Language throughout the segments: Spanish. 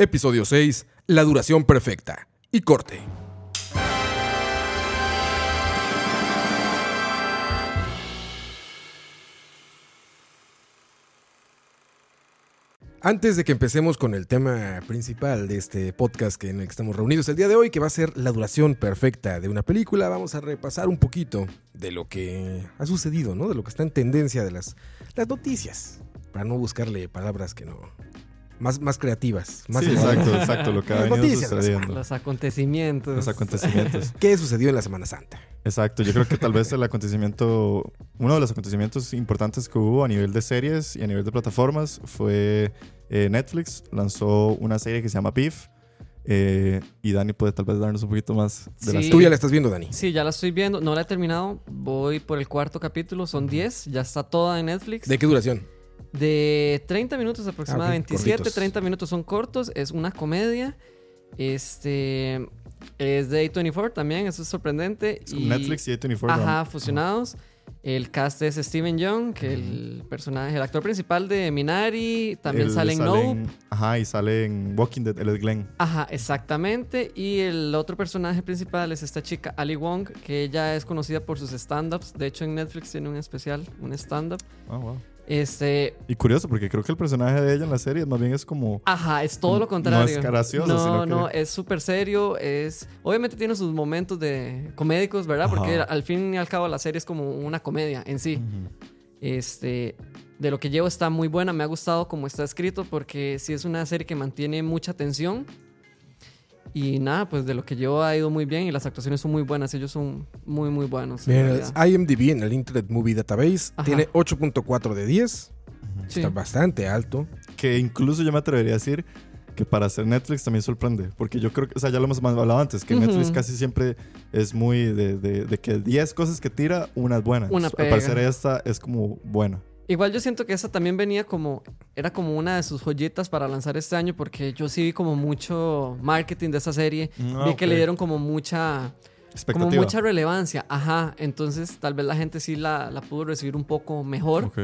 Episodio 6, la duración perfecta. Y corte. Antes de que empecemos con el tema principal de este podcast en el que estamos reunidos el día de hoy, que va a ser la duración perfecta de una película, vamos a repasar un poquito de lo que ha sucedido, ¿no? De lo que está en tendencia de las, las noticias, para no buscarle palabras que no, más, más creativas. Más sí, exacto, exacto, lo que ha venido noticias, sucediendo. Los acontecimientos. Los acontecimientos. ¿Qué sucedió en la Semana Santa? Exacto, yo creo que tal vez el acontecimiento, uno de los acontecimientos importantes que hubo a nivel de series y a nivel de plataformas fue eh, Netflix lanzó una serie que se llama Beef. eh, y Dani puede tal vez darnos un poquito más de la Sí. Tú ya la estás viendo, Dani. Sí, ya la estoy viendo. No la he terminado. Voy por el cuarto capítulo. Son 10. Ya está toda en Netflix. ¿De qué duración? De 30 minutos aproximadamente. Ah, ok, 27, cortitos. 30 minutos son cortos. Es una comedia. Este. Es de A24 también. Eso es sorprendente. Es como Netflix y A24. Ajá, fusionados. El cast es Steven Young, que el personaje, el actor principal de Minari. También sale en Nope. Ajá, y sale en Walking Dead, es Glenn. Ajá, exactamente. Y el otro personaje principal es esta chica, Ali Wong, que ella es conocida por sus stand-ups. De hecho, en Netflix tiene un especial, un stand-up. Ah, wow. Este, Y curioso, porque creo que el personaje de ella en la serie más bien es como... ajá, es todo No lo contrario. es gracioso, No, sino que- no, es súper serio. Es, obviamente tiene sus momentos de comédicos, ¿verdad? Porque Ajá. al fin y al cabo la serie es como una comedia en sí. Ujú. Este, de lo que llevo está muy buena, me ha gustado como está escrito porque sí es una serie que mantiene mucha tensión. Y nada, pues de lo que llevo ha ido muy bien y las actuaciones son muy buenas, ellos son muy muy buenos. IMDb en el Internet Movie Database Ajá. tiene 8.4 de 10. Sí. Está bastante alto. Que incluso yo me atrevería a decir que para hacer Netflix también sorprende. Porque yo creo que, o sea, ya lo hemos hablado antes, que. Netflix casi siempre es muy de, de- de que 10 cosas que tira, una es buena. Una Al pega. parecer esta es como buena. Igual yo siento que esa también venía como, era como una de sus joyitas para lanzar este año porque yo sí vi como mucho marketing de esa serie, Ah, vi que le dieron como mucha, como mucha relevancia, ajá, entonces tal vez la gente sí la, la pudo recibir un poco mejor. Ok.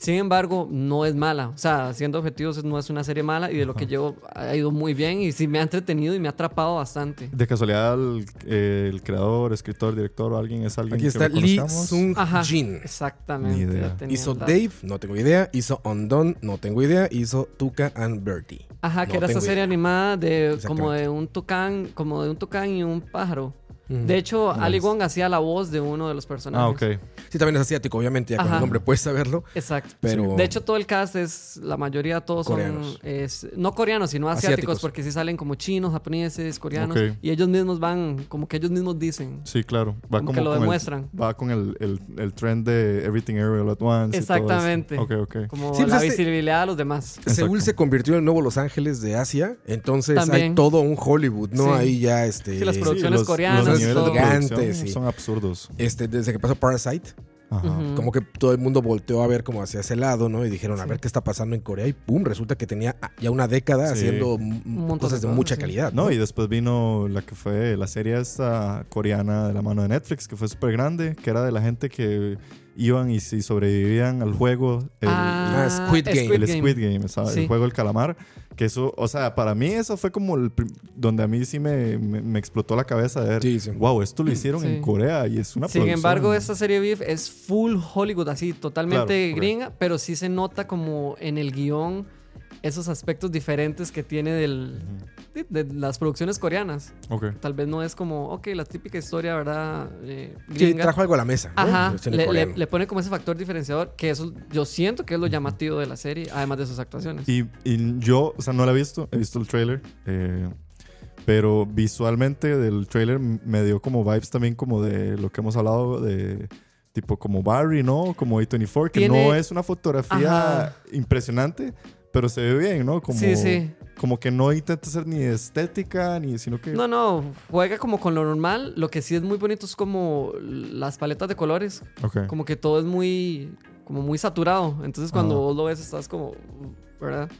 Sin embargo, no es mala. O sea, siendo objetivos, no es una serie mala y de lo que llevo ha ido muy bien y sí me ha entretenido y me ha atrapado bastante. De casualidad, el, eh, el creador, escritor, director o alguien es alguien Aquí que está Lee? Sung Jin. exactamente. Hizo. Dave, no tengo idea. Hizo Undone, no tengo idea. Hizo Tuca and Bertie. Ajá, que no era esta tengo serie idea. animada de como de un tucán, como de un tucán y un pájaro. De hecho, Nice. Ali Wong hacía la voz de uno de los personajes. Ah, ok. Sí, también es asiático, obviamente, ya con Ajá. el nombre puedes saberlo. Exacto. Pero De hecho, todo el cast es, la mayoría todos Coreanos. son, es, no coreanos, sino asiáticos, Asiáticos. porque sí salen como chinos, japoneses, coreanos, y ellos mismos van, como que ellos mismos dicen. Sí, claro. Va Como como, que lo el- demuestran. va con el, el, el trend de Everything Everywhere at Once. y todo eso. Exactamente. Ok, ok. Como Sí, pues la este- visibilidad a los demás. Seúl se convirtió en el nuevo Los Ángeles de Asia. Entonces También. hay todo un Hollywood, ¿no? Sí. Ahí ya este. Sí, las Sí, producciones los- coreanas, Los Gigantes, sí. son absurdos. Este, desde que pasó Parasite, Ajá. Como que todo el mundo volteó a ver como hacia ese lado, ¿no? Y dijeron, a ver qué está pasando en Corea. Y pum, resulta que tenía ah, ya una década Sí. haciendo montón cosas de mucha sí. calidad. No, y después vino la que fue la serie esta coreana de la mano de Netflix, que fue súper grande, que era de la gente que iban y si sobrevivían al juego, el, Ah, Squid Game. el Squid Game, ¿sabes? Sí. el juego del calamar. Que eso, o sea, para mí eso fue como el donde a mí sí me, me- me explotó la cabeza de ver, Sí, sí. wow, esto lo hicieron Sí. en Corea y es una Sin producción- embargo, esta serie Beef es full Hollywood, así, totalmente Claro, gringa, pero sí se nota como en el guion esos aspectos diferentes que tiene del, de, de las producciones coreanas. Ok. Tal vez no es como, ok, la típica historia, ¿verdad? Eh, Sí, trajo algo a la mesa. ¿no? Ajá, le, le- le pone como ese factor diferenciador que eso yo siento que es lo llamativo de la serie, además de sus actuaciones. Y, y yo, o sea, no la he visto, he visto el trailer, eh, pero visualmente del trailer me dio como vibes también como de lo que hemos hablado de tipo como Barry, ¿no? Como A24, que Tiene- no es una fotografía Ajá. impresionante, pero se ve bien, ¿no? Como, Sí, sí. Como que no intenta ser ni estética, ni sino que... No, no, juega como con lo normal. Lo que sí es muy bonito es como las paletas de colores. Ok. Como que todo es muy, como muy saturado. Entonces cuando Ah. vos lo ves estás como, ¿verdad?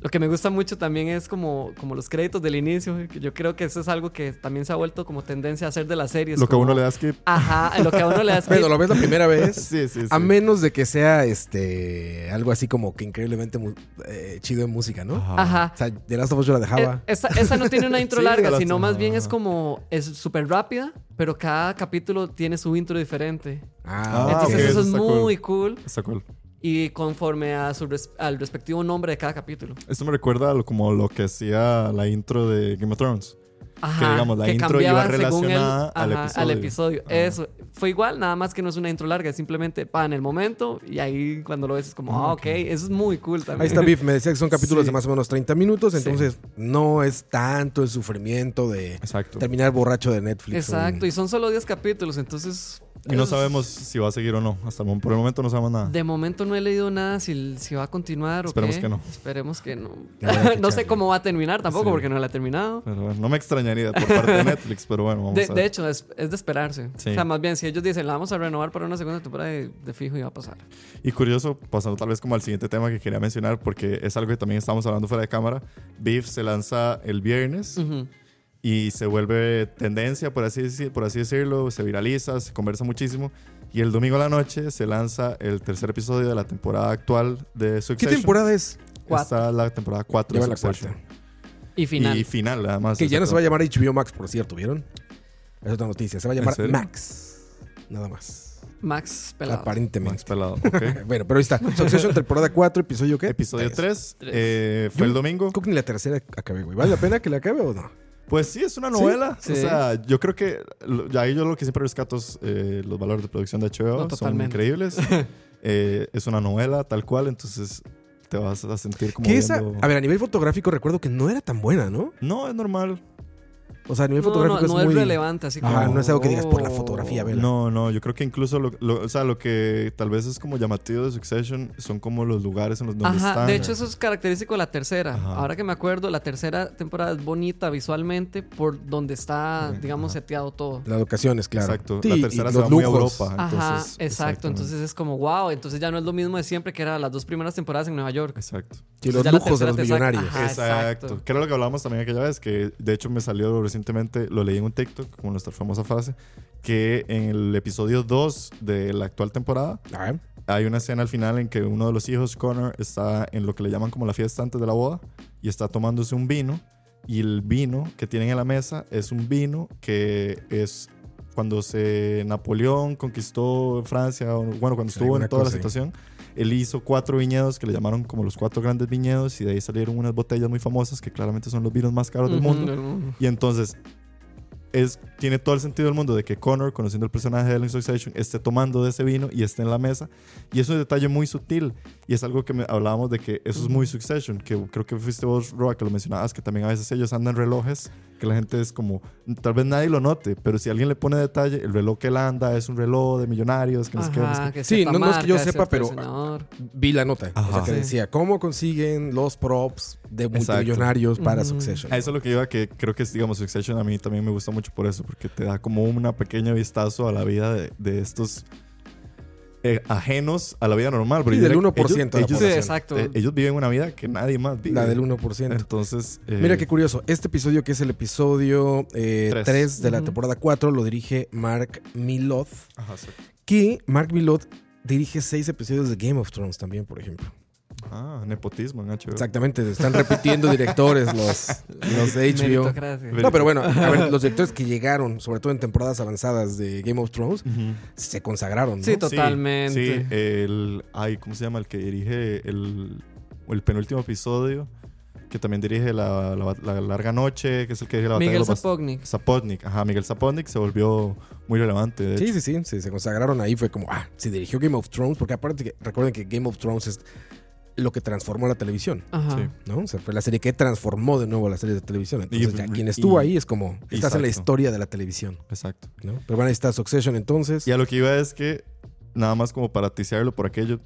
Lo que me gusta mucho también es como, como los créditos del inicio. Yo creo que eso es algo que también se ha vuelto como tendencia a hacer de las series. Lo que a uno le da skip. Ajá, lo que a uno le da Bueno, lo ves la primera vez. Sí, sí, sí. A menos de que sea este algo así como que increíblemente eh, chido en música, ¿no? Ajá. O sea, The Last of Us yo la dejaba. Eh, Esa, esa no tiene una intro Sí, larga, la sino más bien es ajá. como, es súper rápida, pero cada capítulo tiene su intro diferente. Ah, Ah, Entonces eso eso es cool. muy cool. Está cool. Y conforme a su al respectivo nombre de cada capítulo. Esto me recuerda como lo que hacía la intro de Game of Thrones. Ajá, digamos, la que intro iba según el- relacionada al ajá, episodio. episodio. Ajá. Eso. Fue igual, nada más que no es una intro larga, es simplemente pa en el momento y ahí cuando lo ves es como, ah, ok, eso es muy cool también. Ahí está Biff, me decía que son capítulos Sí. de más o menos 30 minutos, entonces no es tanto el sufrimiento de Exacto. terminar borracho de Netflix. Exacto, Un- y son solo 10 capítulos, entonces... Y no sabemos si va a seguir o no. Hasta por el momento no sabemos nada. De momento no he leído nada si, si va a continuar o Esperemos qué. que no. Esperemos que no. Que no sé cómo va a terminar tampoco Sí. porque no la he terminado. Pero bueno, no me extrañaría por parte de Netflix, pero bueno, vamos De, a ver. de hecho, es, es de esperarse. Sí. O sea, más bien, si ellos dicen, la vamos a renovar para una segunda temporada, de, de fijo iba a pasar. Y curioso, pasando tal vez como al siguiente tema que quería mencionar, porque es algo que también estamos hablando fuera de cámara. Beef se lanza el viernes Ujú. y se vuelve tendencia, por así, decir- por así decirlo, se viraliza, se conversa muchísimo. Y el domingo a la noche se lanza el tercer episodio de la temporada actual de ¿Qué Succession. temporada es? Está la temporada 4 de Succession. Y final. Y final, además. Que ya no se va a llamar HBO Max, por cierto, ¿vieron? Es otra noticia. Se va a llamar? Max. Nada más. Max pelado. Aparentemente. Max pelado, ok. Bueno, pero ahí está. Succession, temporada 4, episodio qué? Episodio 3 Tres. fue Yo- el domingo. Creo que ni la tercera acabé, güey. ¿Vale la pena que la acabe o no? Pues sí, es una novela. Sí. O sea, yo creo que ahí yo lo que siempre rescato es eh, los valores de producción de HBO. No, son increíbles. Eh, es una novela tal cual, entonces te vas a sentir como Que esa, viendo- a ver, a nivel fotográfico recuerdo que no era tan buena, ¿no? No, es normal. O sea, a nivel No, no, fotográfico no es es muy... relevante, así como. Ajá, no es algo que digas por la oh. fotografía, vela. No, no, yo creo que incluso lo, lo- o sea, lo que tal vez es como llamativo de Succession son como los lugares en los donde Ajá, están. de hecho eso es característico de la tercera. Ajá. Ahora que me acuerdo, la tercera temporada es bonita visualmente por donde está, digamos, ajá. seteado todo. Las locaciones, claro. Exacto. Sí, la tercera se va muy a. Europa. Ajá, entonces, exacto. Entonces es como, wow, entonces ya no es lo mismo de siempre que era las dos primeras temporadas en Nueva York. Exacto. Entonces los ya la lujos de los millonarios. Ajá, exacto. exacto. Que era lo que hablábamos también aquella vez, que de hecho me salió recientemente, lo leí en un TikTok, como nuestra famosa frase, que en el episodio 2 de la actual temporada Ah, hay una escena al final en que uno de los hijos, Connor, está en lo que le llaman como la fiesta antes de la boda y está tomándose un vino y el vino que tienen en la mesa es un vino que es cuando se Napoleón conquistó Francia, bueno, cuando estuvo en toda la cosa, sí. Él hizo cuatro viñedos que le llamaron como los cuatro grandes viñedos y de ahí salieron unas botellas muy famosas que claramente son los vinos más caros del Ujú, mundo. del mundo. Y entonces es, tiene todo el sentido del mundo de que Connor, conociendo el personaje de él en Succession, esté tomando de ese vino y esté en la mesa. Y es un detalle muy sutil. Y es algo que me- hablábamos de que eso es muy Succession. Que creo que fuiste vos, Roa, que lo mencionabas, que también a veces ellos andan relojes, que la gente es como, tal vez nadie lo note, pero si alguien le pone detalle, el reloj que él anda es un reloj de millonarios, que Ajá, qué. que Sí, cierta no- no es que yo marca, sepa, pero- vi la nota. O sea, que Sí. decía, ¿cómo consiguen los props de Exacto. multimillonarios para Ujú. Succession? A eso es lo que iba, que creo que, digamos, Succession a mí también me gusta mucho por eso, porque te da como una pequeña vistazo a la vida de, de estos eh, ajenos a la vida normal. Sí, yo del diría que 1% de la ellos, Sí, población. exacto. eh, ellos viven una vida que nadie más vive. La del 1%. Entonces, eh, Mira qué curioso. Este episodio, que es el episodio 3 Tres. de la temporada 4, lo dirige Mark Miloth. Ajá, sí. Que Mark Miloth dirige seis episodios de Game of Thrones también, por ejemplo. Ah, nepotismo en HBO. Exactamente, están repitiendo directores los, los de HBO. No, pero bueno, a ver, los directores que llegaron, sobre todo en temporadas avanzadas de Game of Thrones, se consagraron, ¿no? Sí, Totalmente. Sí, sí, el. Ay, ¿cómo se llama? El que dirige el, el penúltimo episodio, que también dirige la, la- la larga noche, que es el que dirige la batalla Miguel bast- Zapotnik. Zapotnik, ajá, Miguel Zapotnik se volvió muy relevante. De Sí, hecho. sí, sí, sí, se consagraron ahí. Fue como, ah, se dirigió Game of Thrones, porque aparte, que, recuerden que Game of Thrones es lo que transformó la televisión, Ajá. ¿no? O sea, fue la serie que transformó de nuevo las series de televisión. Entonces, Y- ya quien estuvo y- ahí es como, estás en la Exacto. historia de la televisión, Exacto. ¿no? Pero bueno, ahí está Succession entonces. Y a lo que iba es que, nada más como para ticiarlo por aquello,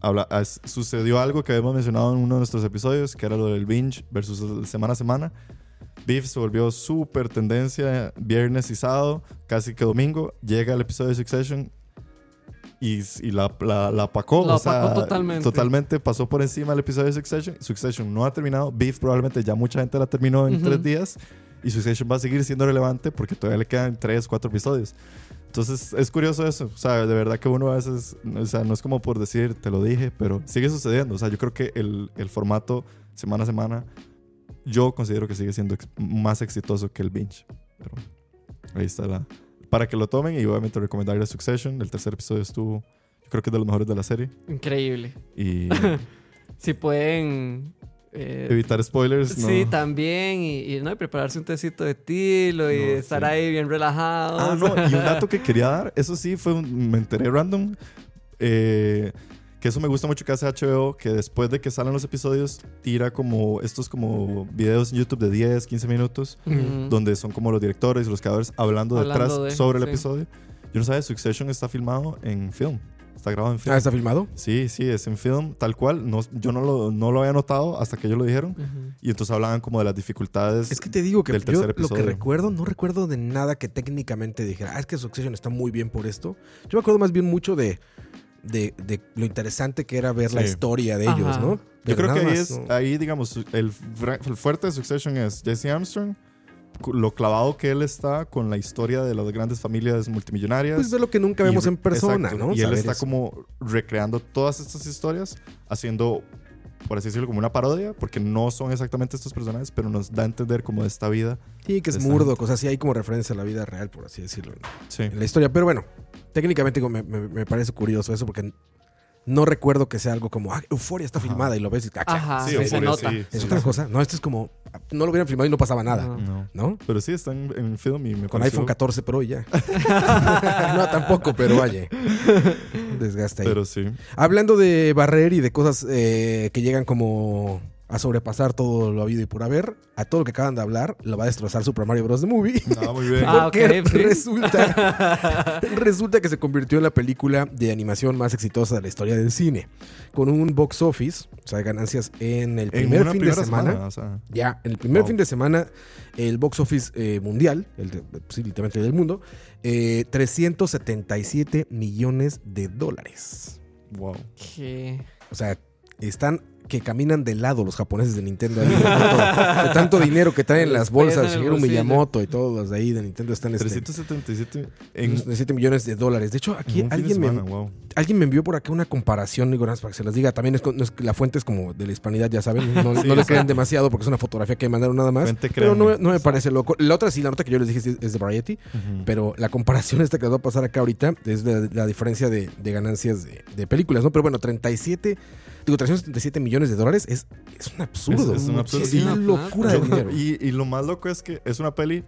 habla, as- sucedió algo que habíamos mencionado en uno de nuestros episodios, que era lo del binge versus el semana a semana. Beef se volvió súper tendencia viernes y sábado, casi que domingo. Llega el episodio de Succession. Y, y la, la, la apacó. La o sea, opacó totalmente. Totalmente pasó por encima del episodio de Succession. Succession no ha terminado. Beef probablemente ya mucha gente la terminó en Ujú. tres días. Y Succession va a seguir siendo relevante porque todavía le quedan tres, cuatro episodios. Entonces es curioso eso. O sea, de verdad que uno a veces, o sea, no es como por decir, te lo dije, pero sigue sucediendo. O sea, yo creo que el, el formato semana a semana, yo considero que sigue siendo ex- más exitoso que el binge. Pero ahí está la. Para que lo tomen y obviamente recomendarle Succession. El tercer episodio estuvo, yo creo que es de los mejores de la serie. Increíble. Y Si pueden. eh, evitar spoilers. No. Sí, también. Y, y, ¿no? y prepararse un tecito de tilo y No, estar sí. ahí bien relajado. Ah, no, y un dato que quería dar, eso sí, fue un- me enteré random, eh, que eso me gusta mucho que hace HBO, que después de que salen los episodios, tira como estos como videos en YouTube de 10, 15 minutos, donde son como los directores y los creadores hablando, Hablando detrás de, sobre el sí. episodio. Yo no sabía, Succession está filmado en film, está grabado en film. Ah, ¿está filmado? Sí, sí, es en film, tal cual. No, yo no lo, no lo había notado hasta que ellos lo dijeron. Ujú. Y entonces hablaban como de las dificultades. Es que te digo que del yo lo que recuerdo, no recuerdo de nada que técnicamente dijera, ah, es que Succession está muy bien por esto. Yo me acuerdo más bien mucho de, de, de lo interesante que era ver la historia de Ajá. ellos, ¿no? Yo creo que ahí, más, es, ¿no? ahí digamos, el, el fuerte de Succession es Jesse Armstrong, lo clavado que él está con la historia de las grandes familias multimillonarias. Pues de lo que nunca vemos Y- en persona, exacto, ¿no? Y él Saber está eso. como recreando todas estas historias, haciendo, por así decirlo, como una parodia, porque no son exactamente estos personajes, pero nos da a entender como esta vida. Sí, que es Esa murdo, gente. cosas así, hay como referencia a la vida real, por así decirlo, ¿no? Sí. en la historia. Pero bueno, técnicamente me, me- me parece curioso eso porque no recuerdo que sea algo como, ah, Euforia está Ajá. filmada y lo ves y, ah, Ajá, Sí, sí, se Euphoria, nota. sí, es sí. otra cosa. No, esto es como, no lo hubieran filmado y no pasaba nada. No. ¿no? Pero sí, están en film y me Con pareció- iPhone 14 Pro y ya. no, tampoco, pero vaya. Desgaste ahí. Pero sí. Hablando de barrer y de cosas eh, que llegan como a sobrepasar todo lo habido y por haber, a todo lo que acaban de hablar, lo va a destrozar Super Mario Bros. The Movie. Ah, muy bien. Ah, Porque ok, sí. resulta, resulta que se convirtió en la película de animación más exitosa de la historia del cine. Con un box office, o sea, ganancias en el primer fin de semana. o sea, Ya, en el primer Wow. fin de semana, el box office eh, mundial, el de, sí, literalmente del mundo, eh, 377 millones de dólares. wow. ¿Qué? O sea, están que caminan de lado los japoneses de Nintendo. ahí, de, tanto, de tanto dinero que traen las bolsas. Shigeru. Miyamoto y todos los de ahí de Nintendo están este, 377 en, 7 millones de dólares. De hecho, aquí alguien me, wow. alguien me envió por acá una comparación, digo, para que se las diga. También es, no la fuente es como de la hispanidad, ya saben. No, no Sí, le crean demasiado porque es una fotografía que me mandaron nada más. Fuente Pero no, me parece loco. La otra sí, la nota que yo les dije es, de Variety. Pero la comparación esta que les va a pasar acá ahorita es de, la diferencia de, de ganancias de, de películas, ¿no? Pero bueno, 37, digo, 377 millones de dólares es, es un absurdo. Es- es un absurdo. Es Sí. una locura de dinero. y, y lo más loco es que es una peli.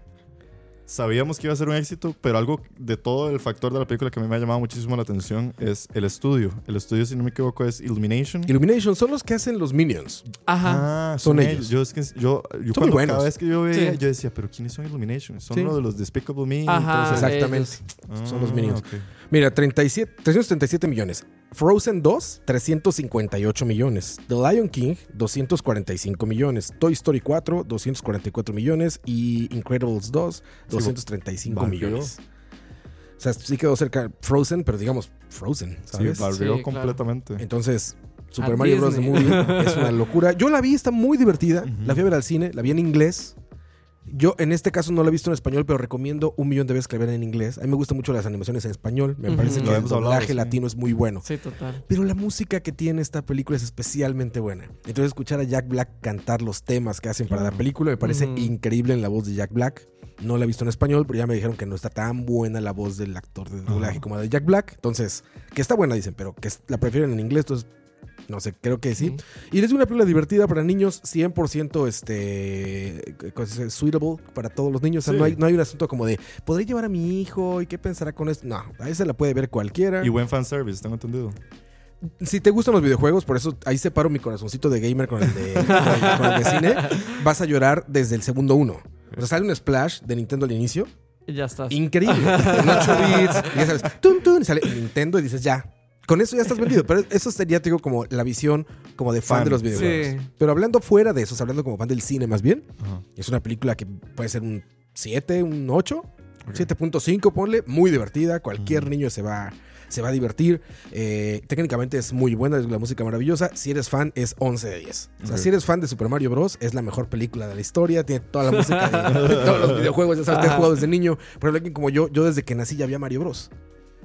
Sabíamos que iba a ser un éxito, pero algo de todo el factor de la película que a mí me ha llamado muchísimo la atención es el estudio. El estudio, si no me equivoco, es Illumination. Illumination son los que hacen los Minions. Ajá. Ah, Son son, ellos. ellos. Yo, es que, yo, yo cuando buenos. cada vez que yo veía, Sí. yo decía, pero ¿quiénes son Illumination? Son Sí. los de los Despicable Me. Ajá. eso. Exactamente. ellos. son los Minions. ok. Mira, 37, 377 millones. Frozen 2, 358 millones. The Lion King, 245 millones. Toy Story 4, 244 millones. Y Incredibles 2, 235 barrió. millones. O sea, sí quedó cerca Frozen, pero digamos Frozen, Sí, ¿sabes? barrió Sí, claro. completamente. Entonces, Super A Mario Bros. The Disney. Movie es una locura. Yo la vi, está muy divertida. Ujú. La fui a ver al cine, la vi en inglés. Yo en este caso no la he visto en español, pero recomiendo un millón de veces que la vean en inglés. A mí me gustan mucho las animaciones en español. Me parece que el doblaje sí. latino es muy bueno. Sí, total. Pero la música que tiene esta película es especialmente buena. Entonces escuchar a Jack Black cantar los temas que hacen para la película me parece increíble en la voz de Jack Black. No la he visto en español, pero ya me dijeron que no está tan buena la voz del actor de doblaje como la de Jack Black. Entonces, que está buena, dicen, pero que la prefieren en inglés. Entonces, no sé, creo que sí. Y es una película divertida para niños, 100% este, suitable para todos los niños. O sea, Sí. no, hay, no hay un asunto como de, ¿podré llevar a mi hijo? ¿Y qué pensará con esto? No, ahí se la puede ver cualquiera. Y buen fanservice, tengo entendido. Si te gustan los videojuegos, por eso ahí separo mi corazoncito de gamer con el de, con el- con el de cine, vas a llorar desde el segundo uno. O sea, sale un splash de Nintendo al inicio, Y ya estás. increíble. En 8 bits, y ya sabes, tun, tun, y sale Nintendo y dices, ya. Con eso ya estás vendido. Pero eso sería, te digo, como la visión como de fan, Fan. de los videojuegos. Sí. Pero hablando fuera de eso, hablando como fan del cine más bien, Ajá. es una película que puede ser un 7, un 8. 7.5, ponle, muy divertida. Cualquier niño se va, se va a divertir. Eh, técnicamente es muy buena, es la música maravillosa. Si eres fan, es 11 de 10. O sea, si eres fan de Super Mario Bros., es la mejor película de la historia. Tiene toda la música de, de todos los videojuegos. Ya sabes, te he jugado desde niño. Ejemplo, alguien como yo, yo desde que nací ya había Mario Bros.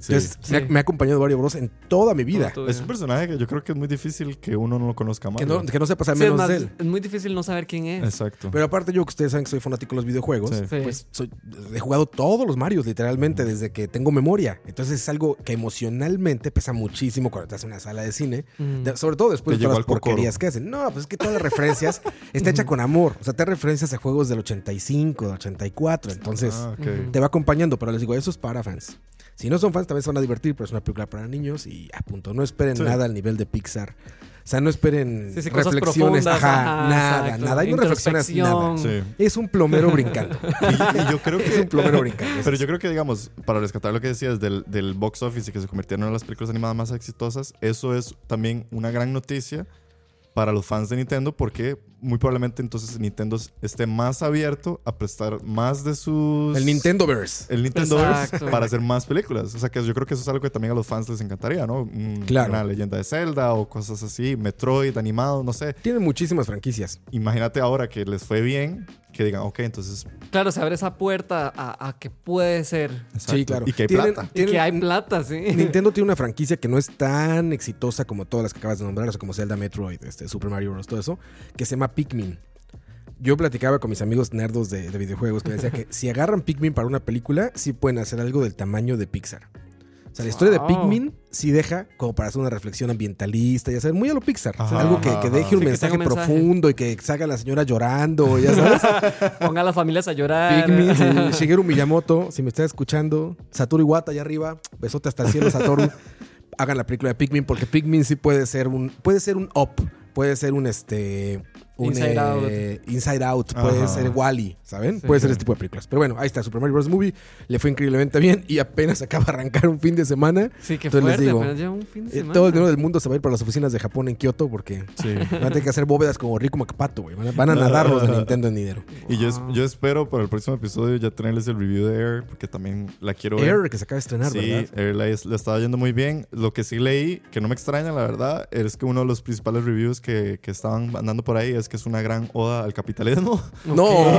Sí. Entonces, Sí. me, ha, me ha acompañado Mario Bros. en toda mi vida. Todo Es un personaje que yo creo que es muy difícil que uno no lo conozca más. Que no, que no al Sí, es, menos más- de él. es muy difícil no saber quién es. Exacto. Pero aparte yo que ustedes saben que soy fanático de los videojuegos, Sí. Sí. pues soy- he jugado todos los Marios literalmente desde que tengo memoria. Entonces es algo que emocionalmente pesa muchísimo cuando estás en una sala de cine. Mm. De- sobre todo después de todas las porquerías que hacen. No, pues es que todas las referencias está hecha con amor. O sea, te referencias a juegos del 85, del 84. Entonces Ah, ok. Ujú. te va acompañando. Pero les digo, eso es para fans. Si no son fans, también se van a divertir, pero es una película para niños y a punto. No esperen Sí. nada al nivel de Pixar. O sea, no esperen Sí, sí, reflexiones. Ajá, ajá, nada, exacto. nada. Ahí no reflexionas nada. Sí. Es un plomero brincando. Y, y yo creo es un que. plomero brincando. Pero yo creo que, digamos, para rescatar lo que decías del, del box office y que se convirtieron en las películas animadas más exitosas, eso es también una gran noticia para los fans de Nintendo porque muy probablemente entonces Nintendo esté más abierto a prestar más de sus... El Nintendoverse. El Nintendo Exacto. para hacer más películas. O sea que yo creo que eso es algo que también a los fans les encantaría, ¿no? Un- Claro. Una leyenda de Zelda o cosas así, Metroid animado, no sé. Tiene muchísimas franquicias. Imagínate ahora que les fue bien, que digan, ok, entonces... Claro, se abre esa puerta a, a que puede ser. Sí, claro. Y que hay Tienen- plata. Y tienen- que hay plata, sí. Nintendo tiene una franquicia que no es tan exitosa como todas las que acabas de nombrar, o sea, como Zelda, Metroid, este, Super Mario Bros., todo eso, que se llama Pikmin. Yo platicaba con mis amigos nerdos de, de videojuegos que me decía que si agarran Pikmin para una película, sí pueden hacer algo del tamaño de Pixar. O sea, la historia de. Pikmin sí deja como para hacer una reflexión ambientalista, ya sabes, muy a lo Pixar. Ajá, algo que, deje un Sí, mensaje tenga un mensaje. profundo y que salga la señora llorando, ya sabes. Ponga a las familias a llorar. Pikmin, sí, Shigeru Miyamoto, si me está escuchando, Satoru Iwata allá arriba, besote hasta el cielo, Satoru. Hagan la película de Pikmin porque Pikmin sí puede ser un puede ser un up, puede ser un este un, Inside eh, Inside Out, puede Ajá. ser Wally, ¿saben? Sí. puede ser ese tipo de películas. Pero bueno, ahí está Super Mario Bros. Movie, le fue increíblemente bien y apenas acaba de arrancar un fin de semana. Sí, que Entonces les fuerte, digo, apenas lleva un fin de Eh, semana. todo el dinero del mundo se va a ir para las oficinas de Japón en Kioto porque Sí. van a tener que hacer bóvedas como Rico Macapato, güey. Van a, van a nadar los de Nintendo en dinero. Y yo, es- Wow. yo espero para el próximo episodio ya tenerles el review de Air, porque también la quiero ver. Air, que se acaba de estrenar, sí, ¿verdad? Air la, le estaba yendo muy bien. Lo que sí leí, que no me extraña, la verdad, es que uno de los principales reviews que, que estaban andando por ahí es que es una gran oda al capitalismo. No, Ok.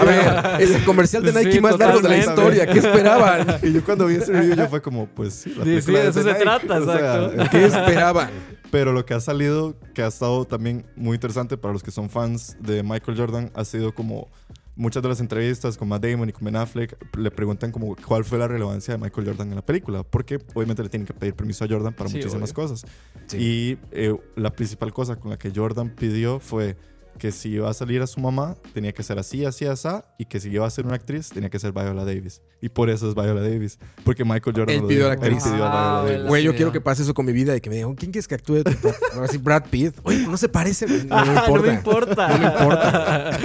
a ver, es el comercial de Sí, Nike más largo de la historia. ¿Qué esperaban? y yo cuando vi ese review yo fue como, pues sí, la Sí, sí, de es eso se Nike, trata, o sea, exacto. ¿Qué esperaban? Pero lo que ha salido, que ha estado también muy interesante para los que son fans de Michael Jordan, ha sido como muchas de las entrevistas con Matt Damon y con Ben Affleck le preguntan como cuál fue la relevancia de Michael Jordan en la película, porque obviamente le tienen que pedir permiso a Jordan para Sí, muchísimas obvio. cosas. Sí. Y eh, la principal cosa con la que Jordan pidió fue que si iba a salir a su mamá, tenía que ser así, así, así, y que si iba a ser una actriz, tenía que ser Viola Davis. Y por eso es Viola Davis, porque Michael Jordan Él lo pidió la. Él a Viola Ah, Davis. Güey, yo quiero que pase eso con mi vida y que me digan, ¿quién quieres que actúe? tu papá?" Ahora sí, Brad Pitt. Oye, no se parece. No, no Ah, importa. no me importa. No me importa.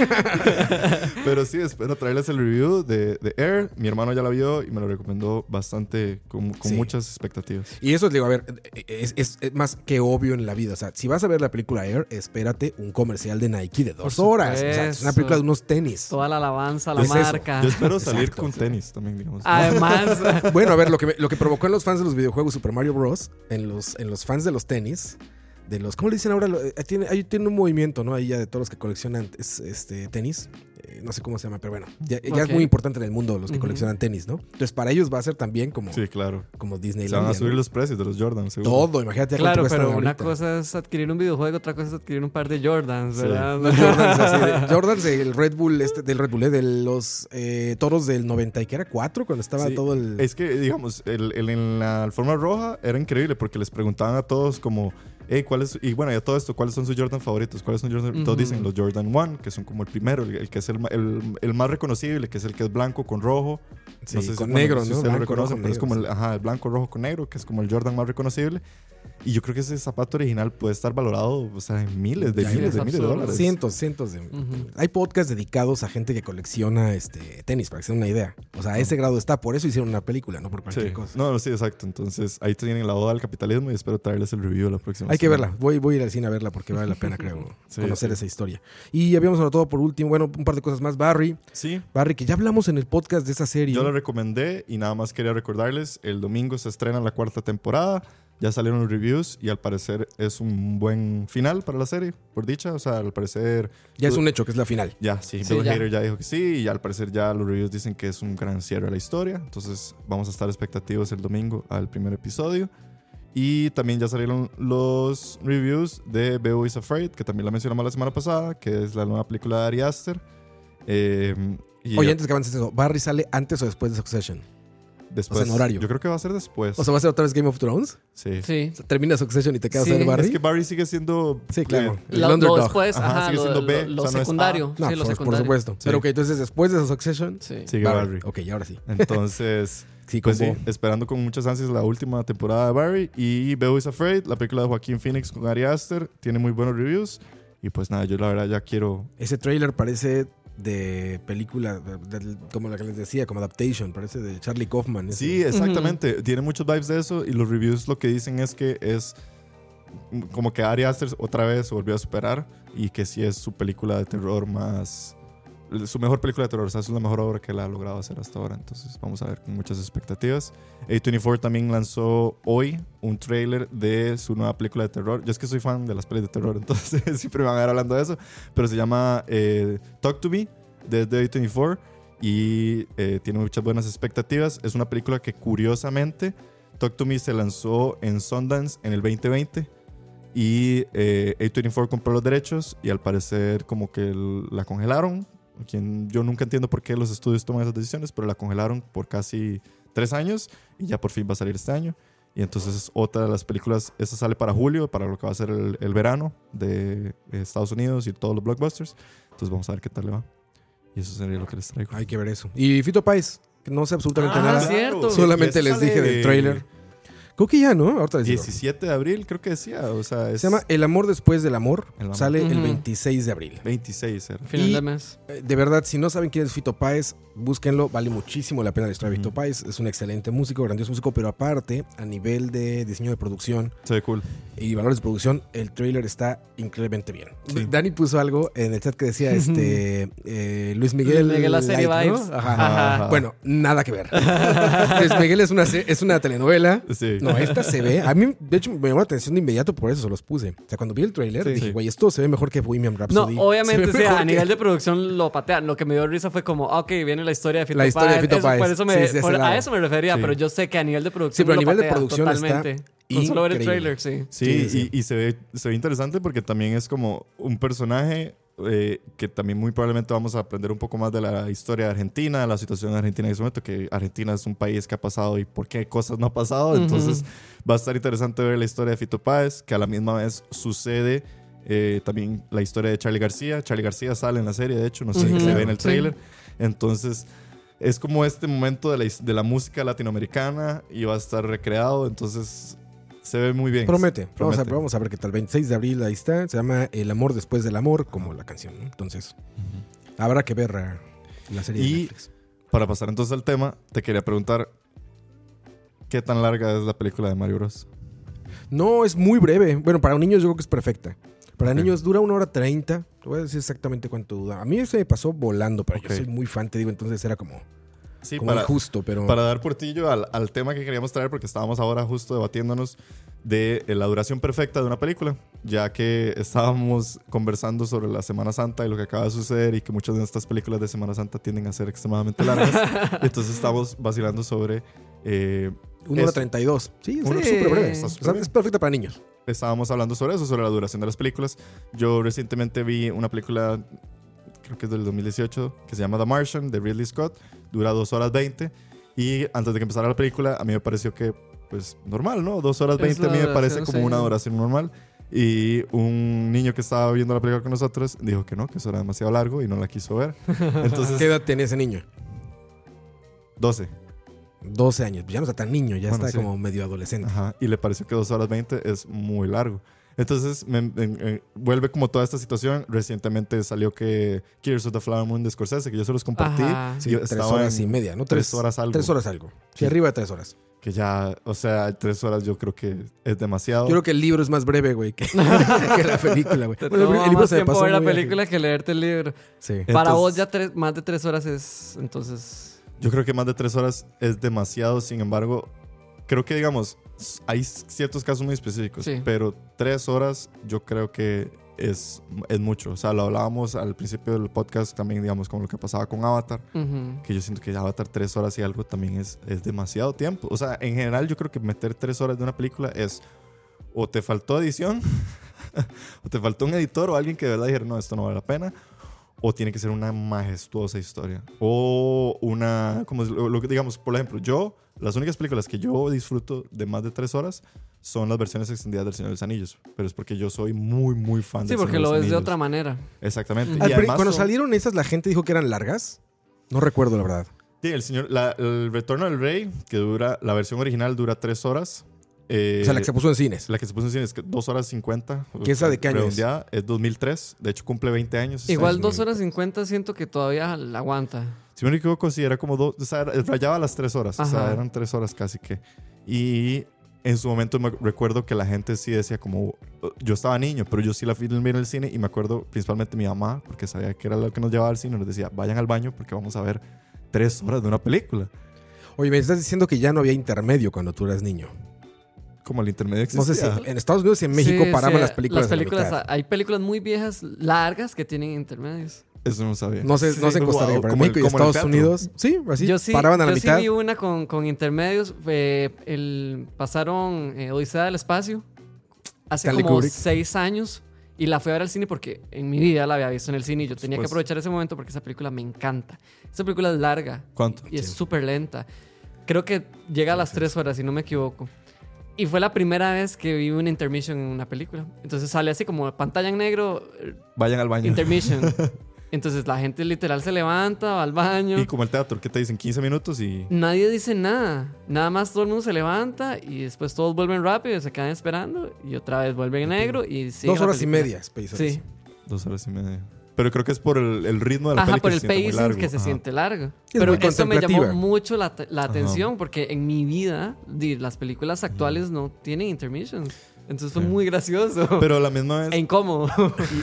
Pero sí, espero traerles el review de, de Air. Mi hermano ya la vio y me lo recomendó bastante, con, con Sí. muchas expectativas. Y eso, digo, a ver, es, es- es más que obvio en la vida. O sea, si vas a ver la película Air, espérate un comercial de Nike de dos Por horas. O sea, es una película de unos tenis. Toda la alabanza, la Es eso. marca. Yo espero salir Exacto. con tenis también, digamos. Además, Bueno, a ver, lo que, lo que provocó en los fans de los videojuegos Super Mario Bros. En los, en los fans de los tenis, de los, ¿cómo le dicen ahora? Eh, tiene, ahí tiene un movimiento, ¿no? Ahí ya de todos los que coleccionan es- este, tenis. Eh, no sé cómo se llama, pero bueno, ya, es muy importante en el mundo los que coleccionan tenis, ¿no? Entonces, para ellos va a ser también como, Sí, claro. como Se Disneyland. van a subir los precios de los Jordan, seguro. Todo, imagínate. claro, pero una ahorita. cosa es adquirir un videojuego, otra cosa es adquirir un par de Jordans, Sí. ¿verdad? Los Jordans, así de- Jordans del Red Bull, este, del Red Bull, eh, de los eh, toros del 90 y que era 4 cuando estaba Sí, todo el... Es que, digamos, el, el- en la alfombra roja era increíble porque les preguntaban a todos como, hey, ¿cuál es? Y bueno, y a todo esto, ¿cuáles son sus Jordan favoritos? ¿Cuáles son Jordan? Todos Ujú. dicen los Jordan 1, que son como el primero, el, el que es el, el- el más reconocible, que es el que es blanco con rojo. Sí, si- con bueno, negro, si ¿no? ustedes lo reconocen, pero es como el, negro, ajá, el blanco, rojo con negro, que es como el Jordan más reconocible. Y yo creo que ese zapato original puede estar valorado, o sea, en miles de Ya, miles es de miles de dólares. Cientos, cientos de... Ujú. Hay podcasts dedicados a gente que colecciona este tenis, para que se den una idea. O sea, a ese grado está. Por eso hicieron una película, no por cualquier Sí. cosa. No, no, sí, exacto. Entonces, ahí tienen la oda al capitalismo y espero traerles el review la próxima Hay que verla. Voy, voy a ir al cine a verla porque vale la pena, creo, Sí, conocer sí. esa historia. Y habíamos anotado por último, bueno, un par de cosas más. Barry. Sí, Barry, que ya hablamos en el podcast de esa serie. yo la recomendé y nada más quería recordarles, el domingo se estrena la cuarta temporada, ya salieron los reviews y al parecer es un buen final para la serie, por dicha, o sea, al parecer... Ya es un hecho que es la final. Ya, sí, Sí, Bill ya. Hader ya dijo que sí y al parecer ya los reviews dicen que es un gran cierre a la historia, entonces vamos a estar expectativos el domingo al primer episodio. Y también ya salieron los reviews de Beau is Afraid, que también la mencionamos la semana pasada, que es la nueva película de Ari Aster. Eh, Oye, antes que avances eso, ¿Barry sale antes o después de Succession? Después, o sea, en horario. Yo creo que va a ser después. O sea, ¿va a ser otra vez Game of Thrones? sí. Sí. O sea, termina Succession y te quedas Sí. a ver Barry. Es que Barry sigue siendo. Sí, claro. El Lo, lo underdog. después, Ajá, ajá, sigue siendo lo- B, lo o sea, no es A. secundario. No, sí, lo por, por secundario. supuesto. Sí. Pero ok, entonces después de Succession, Sí. Sigue Barry. Barry. Ok, ahora sí. Entonces, Sí, pues como sí, esperando con muchas ansias la última temporada de Barry. Y Beau is Afraid, la película de Joaquín Phoenix con Ari Aster, tiene muy buenos reviews. Y pues nada, yo la verdad ya quiero. ese trailer parece de película, de- de- como la que les decía, como adaptation, parece de Charlie Kaufman. ese. Sí, exactamente. Tiene muchos vibes de eso. Y los reviews lo que dicen es que es como que Ari Aster otra vez volvió a superar. Y que sí es su película de terror más. Su mejor película de terror, o sea, es la mejor obra que él ha logrado hacer hasta ahora. Entonces, vamos a ver con muchas expectativas. A24 también lanzó hoy un trailer de su nueva película de terror. Yo es que soy fan de las pelis de terror, entonces siempre me van a ver hablando de eso. Pero se llama eh, Talk to Me, desde A24. Y eh, tiene muchas buenas expectativas. Es una película que, curiosamente, Talk to Me se lanzó en Sundance en el 2020. Y eh, A24 compró los derechos y al parecer como que la congelaron. Quien, yo nunca entiendo por qué los estudios toman esas decisiones, pero la congelaron por casi tres años y ya por fin va a salir este año. Y entonces es otra de las películas, esa sale para julio, para lo que va a ser el, el verano de Estados Unidos y todos los blockbusters. Entonces vamos a ver qué tal le va. Y eso sería lo que les traigo. Hay que ver eso. Y Fito Páez, que no sé absolutamente Ah, nada. cierto. Solamente les dije del trailer. Creo que ya, ¿no? Ahorita les digo. 17 de abril, creo que decía. O sea, es Se llama El amor después del amor. El amor. Sale el Ujú. 26 de abril. 26. Era. Final Y- de mes. Eh, De verdad, si no saben quién es Fito Páez, búsquenlo. Vale muchísimo la pena la historia de Fito Ujú. Páez. Es un excelente músico, grandioso músico, pero aparte, a nivel de diseño de producción Se ve cool. y valores de producción, el trailer está increíblemente bien. Sí. Dani puso algo en el chat que decía este eh, Luis Miguel. Miguel la serie Light. Ajá. Ajá. Ajá. Bueno, nada que ver. Luis Miguel es una, es una telenovela. Sí. No, esta se ve. A mí, de hecho, me llamó la atención de inmediato, por eso se los puse. O sea, cuando vi el trailer, Sí. dije, Sí. güey, esto se ve mejor que Bohemian No, Rhapsody. obviamente, Se a que- nivel de producción lo patean. Lo que me dio risa fue como, ah, ok, viene la historia de Fito La historia de Páez. Fito Eso- Páez. por eso me- Sí, sí, ese por- lado. a eso me refería, Sí. pero yo sé que a nivel de producción. Sí, pero a lo nivel de producción está totalmente. Con solo ver el trailer, sí. Sí, Sí, sí. Y, y se, ve, se ve interesante porque también es como un personaje eh, que también muy probablemente vamos a aprender un poco más de la historia de Argentina, de la situación de Argentina en ese momento, que Argentina es un país que ha pasado y por qué cosas no ha pasado. Entonces va a estar interesante ver la historia de Fito Páez, que a la misma vez sucede eh, también la historia de Charlie García. Charlie García sale en la serie, de hecho, no sé Ujú. si se ve en el Sí. trailer. Entonces es como este momento de la, de la música latinoamericana y va a estar recreado, entonces se ve muy bien. Promete. Vamos a, vamos a ver qué tal. 26 de abril, ahí está. Se llama El amor después del amor, como la canción. ¿no? Entonces, habrá que ver eh, la serie de Y- Netflix. Para pasar entonces al tema, te quería preguntar qué tan larga es la película de Mario Bros. No, es muy breve. Bueno, para niños yo creo que es perfecta. Para niños dura una hora treinta. Te voy a decir exactamente cuánto dura. A mí se me pasó volando, pero Ok. yo soy muy fan, te digo, entonces era como, Sí, como para, injusto, pero... para dar portillo al, al tema que queríamos traer, porque estábamos ahora justo debatiéndonos de eh, la duración perfecta de una película, ya que estábamos conversando sobre la Semana Santa y lo que acaba de suceder y que muchas de estas películas de Semana Santa tienden a ser extremadamente largas. entonces estamos vacilando sobre... eh, Una hora es- treinta y dos. Sí, es súper breve. está O súper sea, bien. es perfecta para niños. estábamos hablando sobre eso, sobre la duración de las películas. Yo recientemente vi una película, creo que es del 2018, que se llama The Martian, de Ridley Scott. Dura 2 horas 20. Y antes de que empezara la película, a mí me pareció que, pues, normal, ¿no? 2 horas Es 20 a mí me parece como una duración normal. Y un niño que estaba viendo la película con nosotros dijo que no, que eso era demasiado largo y no la quiso ver. Entonces, ¿Qué edad tenía ese niño? 12. 12 años. Ya no está tan niño, ya Bueno, está sí. como medio adolescente. Ajá, y le pareció que 2 horas 20 es muy largo. Entonces me, en- en- vuelve como toda esta situación. Recientemente salió que Killers of the Flower Moon de Scorsese, que yo se los compartí. Ajá. Sí, tres horas y media, ¿no? tres Tres, horas algo. Tres horas algo. Sí, Sí. arriba de tres horas. Que ya, o sea, 3 horas yo creo que es demasiado. Yo creo que el libro es más breve, güey, que, que la película, güey. Bueno, toma el libro más se me tiempo pasó ver la película que leerte el libro. Sí. Para Entonces- vos ya tres- más de tres horas es, entonces... Yo creo que más de tres horas es demasiado, sin embargo, creo que, digamos, hay ciertos casos muy específicos, Sí. pero tres horas yo creo que es, es mucho. O sea, lo hablábamos al principio del podcast también, digamos, con lo que pasaba con Avatar, Ujú. que yo siento que Avatar tres horas y algo también es, es demasiado tiempo. O sea, en general yo creo que meter tres horas de una película es o te faltó edición, o te faltó un editor o alguien que de verdad dijera, no, esto no vale la pena, o tiene que ser una majestuosa historia. O una, como lo, que digamos, por ejemplo, yo, las únicas películas que yo disfruto de más de tres horas son las versiones extendidas del Señor de los Anillos, pero es porque yo soy muy, muy fan Sí, del porque lo ves de otra manera. Exactamente. Al Al Y pri- además cuando salieron esas, la gente dijo que eran largas. No recuerdo, la verdad. Sí, el, señor, la- el Retorno del Rey, que dura, la versión original dura tres horas. Eh, O sea, la que se puso en cines. la que se puso en cine es que dos horas 50. ¿Que esa de qué año es? redondeada, es 2003. De hecho, cumple 20 años. este Igual año. 2 horas 50 siento que todavía la aguanta. Si me equivoco, sí, era como dos. O sea, rayaba las tres horas. O sea, Ajá. eran tres horas casi que. Y en su momento me recuerdo que la gente sí decía como. Yo estaba niño, pero yo sí la filmé en el cine y me acuerdo principalmente mi mamá, porque sabía que era lo que nos llevaba al cine, nos decía, vayan al baño porque vamos a ver tres horas de una película. Oye, me estás diciendo que ya no había intermedio cuando tú eras niño. Como el intermedio No existía. sé si en Estados Unidos y en México Sí, paraban sí, las películas. Las la películas, hay películas muy viejas, largas, que tienen intermedios. Eso no sabía. No sé, no sé en Costa Rica, pero en como el- México y Estados. Unidos. Sí, así. yo sí, paraban a la yo mitad. sí vi una con, con intermedios. eh, el, pasaron eh, Odisea del Espacio hace Stanley como Kubrick. seis años. Y la fui a ver al cine porque en mi vida la había visto en el cine y yo tenía que Pues- aprovechar ese momento porque esa película me encanta. Esa película es larga ¿Cuánto? y es súper lenta. Creo que llega a las tres horas, si no me equivoco. Y fue la primera vez que vi una intermission en una película. Entonces sale así como pantalla en negro, Vayan al baño. intermission. Entonces la gente literal se levanta, va al baño. Y como el teatro, ¿qué te dicen? 15 minutos y... Nadie dice nada. Nada más todo el mundo se levanta y después todos vuelven rápido, se quedan esperando y otra vez vuelven en negro y Dos horas y media. Space Sí. Dos horas y media. Pero creo que es por el, el ritmo de la Ajá, película por el se siente muy pacing largo. que se Ajá. siente largo. Es Pero muy eso me llamó contemplativa. mucho la, la Ajá. atención porque en mi vida di, las películas actuales no tienen intermissions. Entonces fue Sí. muy gracioso Pero a la misma vez... e incómodo.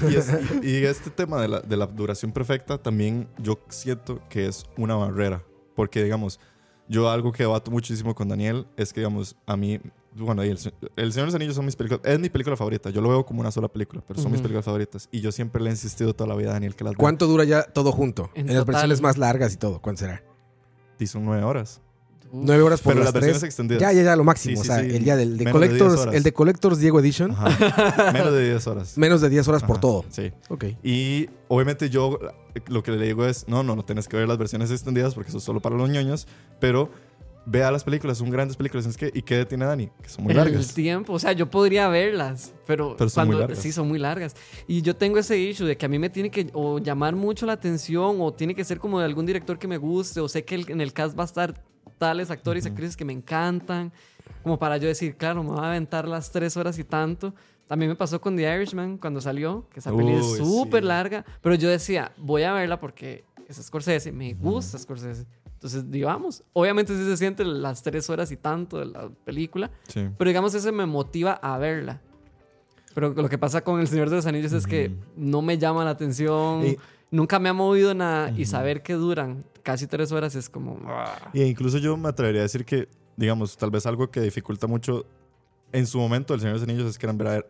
Y, y es- y- y este tema de la, de la duración perfecta también yo siento que es una barrera. Porque, digamos, yo algo que debato muchísimo con Daniel es que, digamos, a mí, bueno, y el, Se- el Señor de los Anillos son mis películas, es mi película favorita. Yo lo veo como una sola película, pero son mis películas favoritas. Y yo siempre le he insistido toda la vida a Daniel que las. ¿Cuánto dura ya todo junto? En En, las versiones más largas y todo. ¿Cuánto será? Y son nueve horas. Nueve horas por Pero las las versiones tres. extendidas. Ya, ya, ya, lo máximo. Sí, o sí, sea, sí. el día del de Menos de 10 Collectors, el de Collectors Diego Edition, Ajá. Menos de 10 horas. menos de 10 horas por todo. Sí. Ok. Y obviamente yo lo que le digo es, no, no, no tienes que ver las versiones extendidas porque eso es solo para los ñoños, pero vea las películas, son grandes películas. Es que, ¿Y qué detiene a Dani? Que son muy el largas. tiempo, o sea, yo podría verlas, pero, Pero son muy cuando largas. sí son muy largas. Y yo tengo ese issue de que a mí me tiene que o llamar mucho la atención o tiene que ser como de algún director que me guste o sé que el- en el cast va a estar tales actores y Ujú. actrices que me encantan, como para yo decir, claro, me voy a aventar las tres horas y tanto. También me pasó con The Irishman cuando salió, que esa peli es Uy, súper sí. larga, pero yo decía, voy a verla porque es Scorsese, me gusta Scorsese. Entonces, digamos, obviamente sí se siente las tres horas y tanto de la película, Sí. pero digamos, eso me motiva a verla. Pero lo que pasa con El Señor de los Anillos es que no me llama la atención, Y- nunca me ha movido nada y saber que duran casi tres horas es como... Y incluso yo me atrevería a decir que, digamos, tal vez algo que dificulta mucho en su momento El Señor de los Anillos es que eran, ver-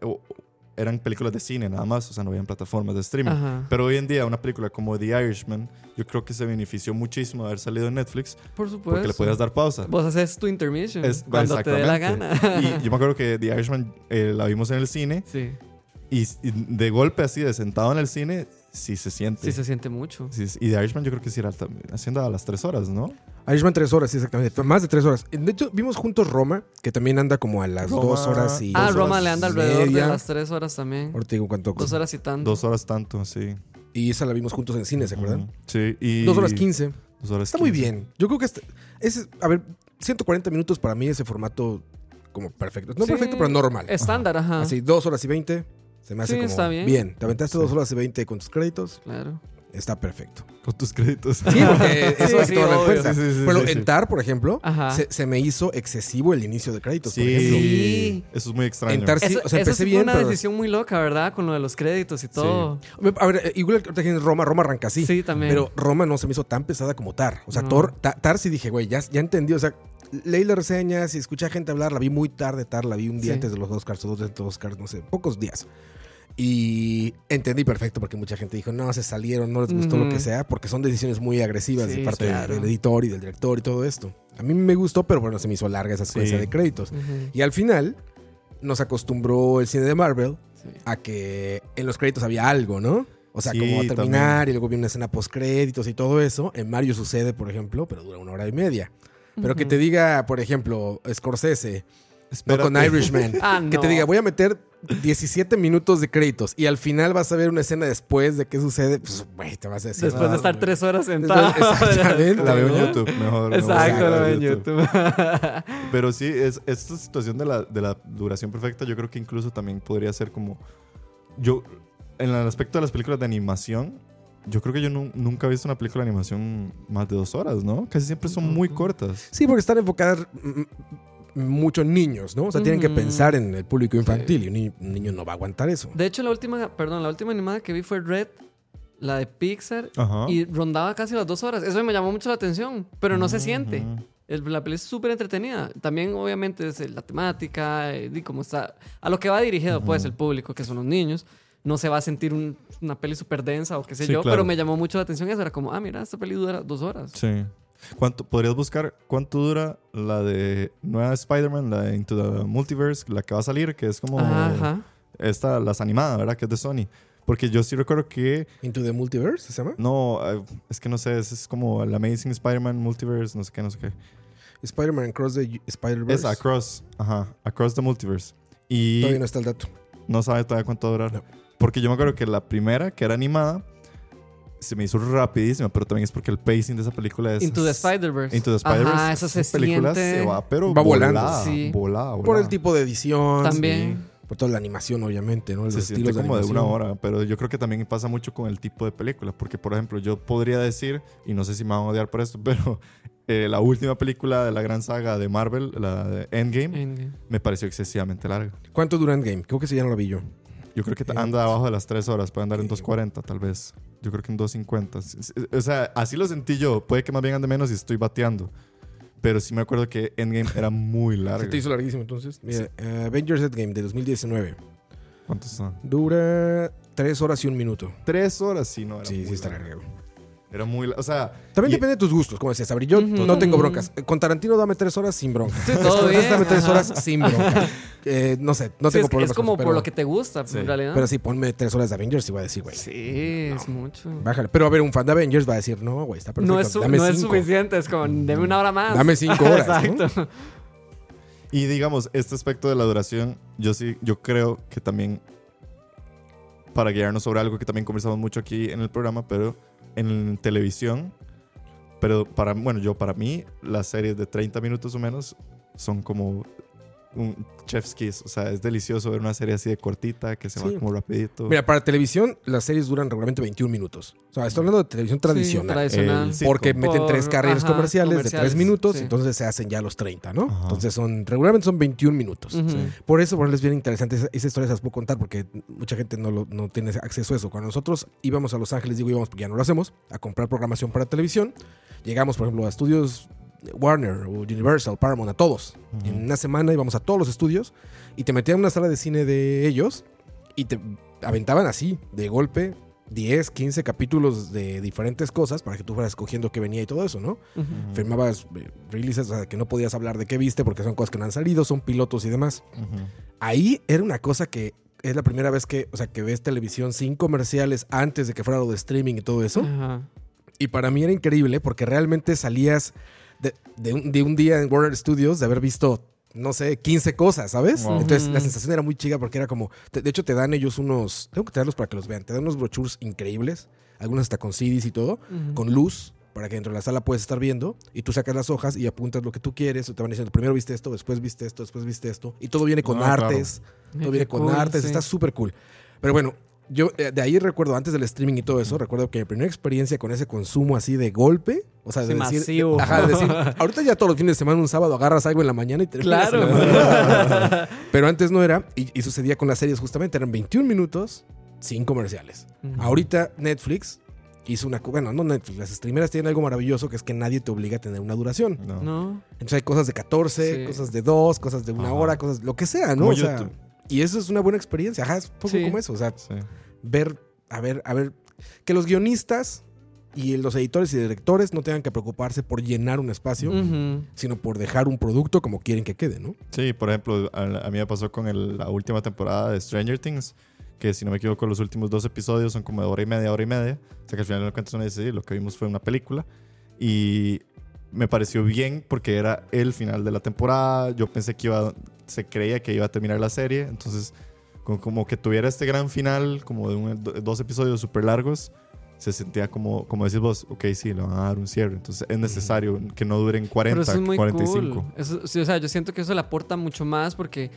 eran películas de cine nada más, o sea, no habían plataformas de streaming. Ajá. Pero hoy en día una película como The Irishman, yo creo que se benefició muchísimo de haber salido en Netflix Por supuesto. porque le podías dar pausa. Vos haces tu intermission Es- cuando te dé la gana. Y yo me acuerdo que The Irishman eh, la vimos en el cine sí, y, y de golpe así, de sentado en el cine, sí se siente. sí se siente mucho. Sí, y The Irishman yo creo que sí era también haciendo a las tres horas, ¿no? Irishman tres horas, sí, exactamente. Más de tres horas. De hecho, vimos juntos Roma, que también anda como a las Roma- dos horas y... Ah, Roma le anda alrededor media. de las tres horas también. Ahorita digo cuánto. Dos horas y tanto. Dos horas tanto, sí. Y esa la vimos juntos en cine, ¿se acuerdan? Sí, y... Dos horas quince. Dos horas Está muy 15. bien. Yo creo que este, es, a ver, 140 minutos para mí ese formato como perfecto. No Sí, perfecto, pero normal. Estándar, ajá. Así, dos horas y 20. Se me hace Sí, como está bien. bien. Te aventaste Sí. dos horas y 20 con tus créditos. Claro. está perfecto. Con tus créditos. Sí, porque eso Sí, sí, cuenta. Sí, sí, sí, Pero sí, en sí. TAR, por ejemplo, se, se me hizo excesivo el inicio de créditos, por Sí. ejemplo. Sí. Eso es muy extraño. En Tar- Sí, Eso, o sea, eso empecé sí bien, fue una pero- decisión muy loca, ¿verdad? Con lo de los créditos y todo. A ver, eh, igual que Roma, Roma arranca así. Sí, también. Pero Roma no se me hizo tan pesada como Tar. O sea, No. Tar sí dije, güey, ya, ya entendí. O sea, leí las reseñas y escuché a gente hablar. La vi muy tarde, Tar. La vi un día Sí. antes de los Oscars o dos de los Oscars, no sé, pocos días. Y entendí perfecto porque mucha gente dijo, no, se salieron, no les gustó lo que sea, porque son decisiones muy agresivas Sí, de parte claro. del editor y del director y todo esto. A mí me gustó, pero bueno, se me hizo larga esa secuencia Sí. de créditos. Ujú. Y al final nos acostumbró el cine de Marvel Sí. a que en los créditos había algo, ¿no? O sea, como a terminar y luego viene una escena post créditos y todo eso. En Mario sucede, por ejemplo, pero dura una hora y media. Pero que Ujú. te diga, por ejemplo, Scorsese, no con Irishman, Ah, que te no. diga, voy a meter 17 minutos de créditos y al final vas a ver una escena después de qué sucede, pues, güey, te vas a decir. Después de "No, estar güey". tres horas sentado. Exactamente. La veo en ¿no? YouTube, mejor. no Exacto, voy a lo ver veo en YouTube. Pero sí, es, esta situación de la, de la duración perfecta, yo creo que incluso también podría ser como. Yo, en el aspecto de las películas de animación, yo creo que yo nu- nunca he visto una película de animación más de dos horas, ¿no? Casi siempre son muy cortas. Sí, porque están enfocadas mucho en niños, ¿no? O sea, tienen que pensar en el público infantil y un, ni- un niño no va a aguantar eso. De hecho, la última, perdón, la última animada que vi fue Red, la de Pixar, Ajá. y rondaba casi las dos horas. Eso me llamó mucho la atención, pero no se siente. El- la peli es súper entretenida. También, obviamente, es eh, la temática eh, y cómo está. A lo que va dirigido, pues, el público, que son los niños. No se va a sentir un- una peli súper densa o qué sé Sí, yo, claro. pero me llamó mucho la atención eso. Era como, ah, mira, esta peli dura dos horas. Sí. ¿Cuánto, ¿Podrías buscar cuánto dura la de nueva Spider-Man, la de Into the Multiverse, la que va a salir, que es como Ajá, esta, las animadas, ¿verdad? Que es de Sony. Porque yo sí recuerdo que Into the Multiverse, ¿se llama? No, eh, es que no sé, es, es como el Amazing Spider-Man Multiverse, no sé qué, no sé qué. Spider-Man Across the Spider-Verse. Es Across, ajá, Across the Multiverse. Y Todavía no está el dato. no sabe todavía cuánto va a durar. No. Porque yo me acuerdo que la primera, que era animada, se me hizo rapidísima, pero también es porque el pacing de esa película es... Into the Spider-Verse. Into the Spider-Verse. Ajá, eso se esa película siente. se va, pero Va volando. volada, Sí. volada, volada. Por el tipo de edición. También. Por toda la animación, obviamente, ¿no? Los Se siente como de una animación. hora, pero yo creo que también pasa mucho con el tipo de película, porque por ejemplo yo podría decir, y no sé si me van a odiar por esto, pero eh, la última película de la gran saga de Marvel, la de Endgame, Endgame. me pareció excesivamente larga. ¿Cuánto dura Endgame? Creo que ese ya no lo vi yo. Yo creo que anda abajo de las 3 horas, puede andar en Ok. 2.40 tal vez. Yo creo que en 2.50. S- s- O sea, así lo sentí yo. Puede que más bien ande menos y estoy bateando. Pero sí me acuerdo que Endgame era muy Se larga. te hizo larguísimo entonces. Mira, eh, Avengers Endgame de 2019. ¿Cuántos son? Dura 3 horas y un minuto. Tres horas, sí, no. Era Sí, muy sí está güey. Era muy. O sea, También y- depende de tus gustos, como decías, Sabri. Yo no tengo broncas. Con Tarantino dame 3 horas sin bronca. Sí, todo bien, dame 3 ajá. horas sin bronca. Eh, no sé, no Sí, tengo es, problemas es como con eso, por pero- lo que te gusta, Sí. en realidad. Pero sí, ponme 3 horas de Avengers y voy a decir, güey. Sí, es mucho. Bájale. Pero a ver, un fan de Avengers va a decir, no, güey, está perfecto. No es, su- dame no es cinco. suficiente, es como, deme una hora más. Dame cinco horas, ¿no? Exacto. Y digamos, este aspecto de la duración, yo sí, yo creo que también, para guiarnos sobre algo que también conversamos mucho aquí en el programa, pero en televisión, pero para, bueno, yo para mí, las series de 30 minutos o menos son como un chef's kiss, o sea, es delicioso ver una serie así de cortita, que se Sí. va como rapidito. Mira, para televisión, las series duran regularmente 21 minutos. O sea, estoy hablando de televisión tradicional. tradicional. El- sí, porque meten tres carreras ajá, comerciales, de comerciales, tres minutos, sí. entonces se hacen ya los 30, ¿no? Ajá. Entonces son, regularmente son 21 minutos. Por eso, por ejemplo, es bien interesante. Esa, esa historia se las puedo contar porque mucha gente no, lo- no tiene acceso a eso. Cuando nosotros íbamos a Los Ángeles, digo íbamos porque ya no lo hacemos, a comprar programación para televisión, llegamos, por ejemplo, a estudios Warner o Universal, Paramount, a todos. En una semana íbamos a todos los estudios y te metían en una sala de cine de ellos y te aventaban así, de golpe, 10, 15 capítulos de diferentes cosas para que tú fueras escogiendo qué venía y todo eso, ¿no? Firmabas eh, releases, o sea, que no podías hablar de qué viste porque son cosas que no han salido, son pilotos y demás. Ahí era una cosa que es la primera vez que, o sea, que ves televisión sin comerciales antes de que fuera lo de streaming y todo eso. Ajá. Y para mí era increíble porque realmente salías de, de un, de un día en Warner Studios de haber visto, no sé, 15 cosas, ¿sabes? Wow. Entonces la sensación era muy chica porque era como, de hecho te dan ellos unos, tengo que tenerlos para que los vean, te dan unos brochures increíbles, algunos hasta con CDs y todo, con luz. Para que dentro de la sala puedes estar viendo y tú sacas las hojas y apuntas lo que tú quieres. O te van diciendo, primero viste esto, después viste esto, después viste esto. Y todo viene con Ah, artes. Todo viene con cool, artes, sí. está súper cool. Pero bueno, yo eh, de ahí recuerdo, antes del streaming y todo eso, recuerdo que mi primera experiencia con ese consumo así de golpe, o sea, de Sí, decir, masivo. ajá, de decir, ahorita ya todos los fines de semana, un sábado, agarras algo en la mañana y te Claro. Pero antes no era, y, y sucedía con las series justamente, eran 21 minutos sin comerciales. Ahorita Netflix hizo una... Bueno, no Netflix, las streameras tienen algo maravilloso que es que nadie te obliga a tener una duración. No. No. Entonces hay cosas de 14, Sí. cosas de 2, cosas de una Ajá. hora, cosas... Lo que sea, ¿no? Como O sea, YouTube. Y eso es una buena experiencia. Ajá, es un poco Sí. como eso. O sea, Sí. ver, a ver, a ver, que los guionistas y los editores y directores no tengan que preocuparse por llenar un espacio, Ujú. sino por dejar un producto como quieren que quede, ¿no? Sí, por ejemplo, a, a mí me pasó con el- la última temporada de Stranger Things, que si no me equivoco, los últimos dos episodios son como de hora y media, hora y media. O sea que al final de cuentas uno dice, sí, lo que vimos fue una película. Y me pareció bien porque era el final de la temporada. Yo pensé que iba, se creía que iba a terminar la serie. Entonces, como, como que tuviera este gran final, como de un- do- dos episodios súper largos, se sentía como, como decís vos, ok, sí, le van a dar un cierre. Entonces es necesario que no duren 40, Pero eso es muy 45. cool. Eso- sí, o sea, yo siento que eso le aporta mucho más porque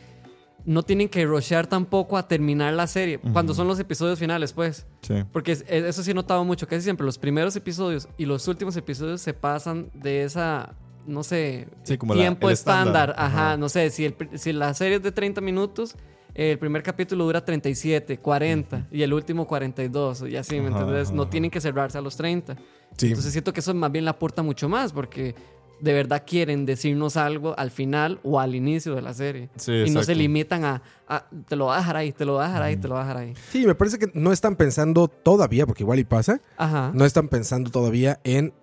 no tienen que rushear tampoco a terminar la serie. Cuando son los episodios finales, pues. Sí. Porque es- es- eso sí he notado mucho. Casi siempre los primeros episodios y los últimos episodios se pasan de esa, no sé, Sí, como la- tiempo estándar. estándar. Ajá, Ajá. no sé, si, el si la serie es de 30 minutos, el primer capítulo dura 37, 40 y el último 42 y así, ¿me entiendes? No tienen que cerrarse a los 30. Sí. Entonces siento que eso más bien le aporta mucho más porque de verdad quieren decirnos algo al final o al inicio de la serie. Sí, y no se limitan a, a, te lo voy a dejar ahí, te lo voy a dejar ahí, te lo voy a dejar ahí. Sí, me parece que no están pensando todavía, porque igual y pasa, Ajá. no están pensando todavía en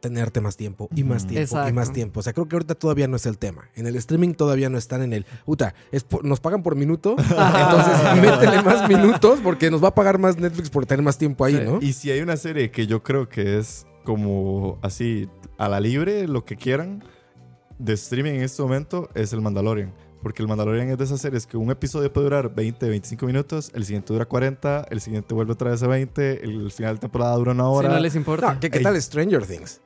tenerte más tiempo y más tiempo y más tiempo. O sea, creo que ahorita todavía no es el tema. En el streaming todavía no están en el, puta, es por- nos pagan por minuto, entonces métele más minutos porque nos va a pagar más Netflix por tener más tiempo ahí, Sí. ¿no? Y si hay una serie que yo creo que es como así a la libre, lo que quieran, de streaming en este momento, es el Mandalorian. Porque el Mandalorian es de esas series que un episodio puede durar 20, 25 minutos, el siguiente dura 40, el siguiente vuelve otra vez a 20, el final de temporada dura una Si hora. no les importa. No, ¿qué, qué tal Stranger Things?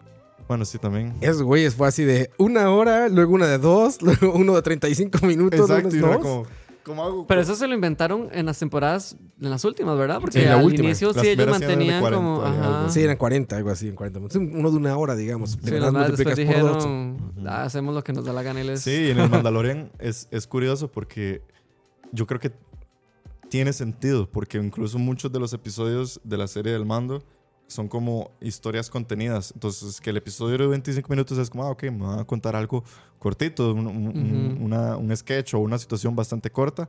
Bueno, sí, también. Esos güeyes fue así de una hora, luego una de dos, luego uno de 35 minutos, Exacto, y era como, ¿cómo hago? Pero eso se lo inventaron en las temporadas, en las últimas, ¿verdad? Porque Sí, en la al última. inicio Las sí ellos mantenían 40 como... Ajá. Sí, eran 40, algo así, en 40 minutos. Uno de una hora, digamos. Sí, después dijeron, "Ah, hacemos lo que nos da la gana y les... Sí, en el Mandalorian es, es curioso porque yo creo que tiene sentido, porque incluso muchos de los episodios de la serie del mando son como historias contenidas. Entonces, que el episodio de 25 minutos es como, ah, ok, me van a contar algo cortito, un, un- un- Ujú. una- un sketch o una situación bastante corta.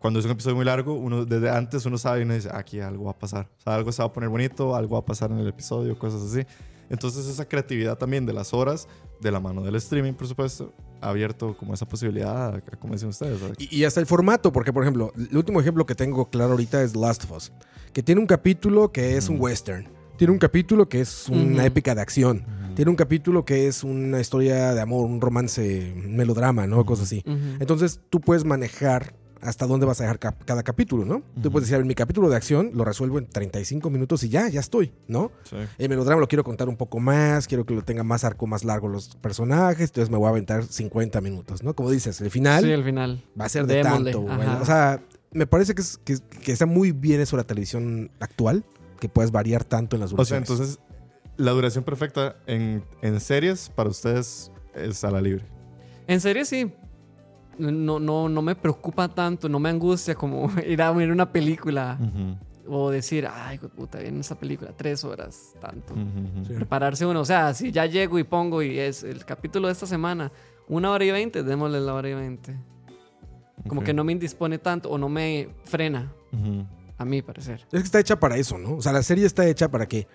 Cuando es un episodio muy largo, uno desde antes uno sabe y uno dice, "Ah, aquí algo va a pasar. O sea, algo se va a poner bonito, algo va a pasar en el episodio, cosas así. Entonces, esa creatividad también de las horas, de la mano del streaming, por supuesto, ha abierto como esa posibilidad, a- como dicen ustedes. Y, y hasta el formato, porque por ejemplo, el último ejemplo que tengo claro ahorita es Last of Us, que tiene un capítulo que es un Ujú. western, tiene un capítulo que es una épica de acción, tiene un capítulo que es una historia de amor, un romance, un melodrama, ¿no? Cosas así. Entonces tú puedes manejar hasta dónde vas a dejar cap- cada capítulo, ¿no? Tú puedes decir, a ver, mi capítulo de acción lo resuelvo en 35 minutos y ya, ya estoy, ¿no? Sí. El melodrama lo quiero contar un poco más, quiero que lo tenga más arco, más largo los personajes, entonces me voy a aventar 50 minutos, ¿no? Como dices, el final Sí, al final. va a ser de Démosle, tanto. ajá. O sea, me parece que, es- que, que está muy bien eso la televisión actual, que puedes variar tanto en las O sea, duraciones. entonces, la duración perfecta en, en series para ustedes es a la libre. En serio, sí. No, no, no me preocupa tanto, no me angustia como ir a ver una película o decir, ay, puta, viene esa película, tres horas, tanto. Sí. Prepararse uno, o sea, si ya llego y pongo y es el capítulo de esta semana, una hora y veinte, démosle la hora y veinte. Como Ok. que no me indispone tanto o no me frena, a mi parecer. Es que está hecha para eso, ¿no? O sea, la serie está hecha para que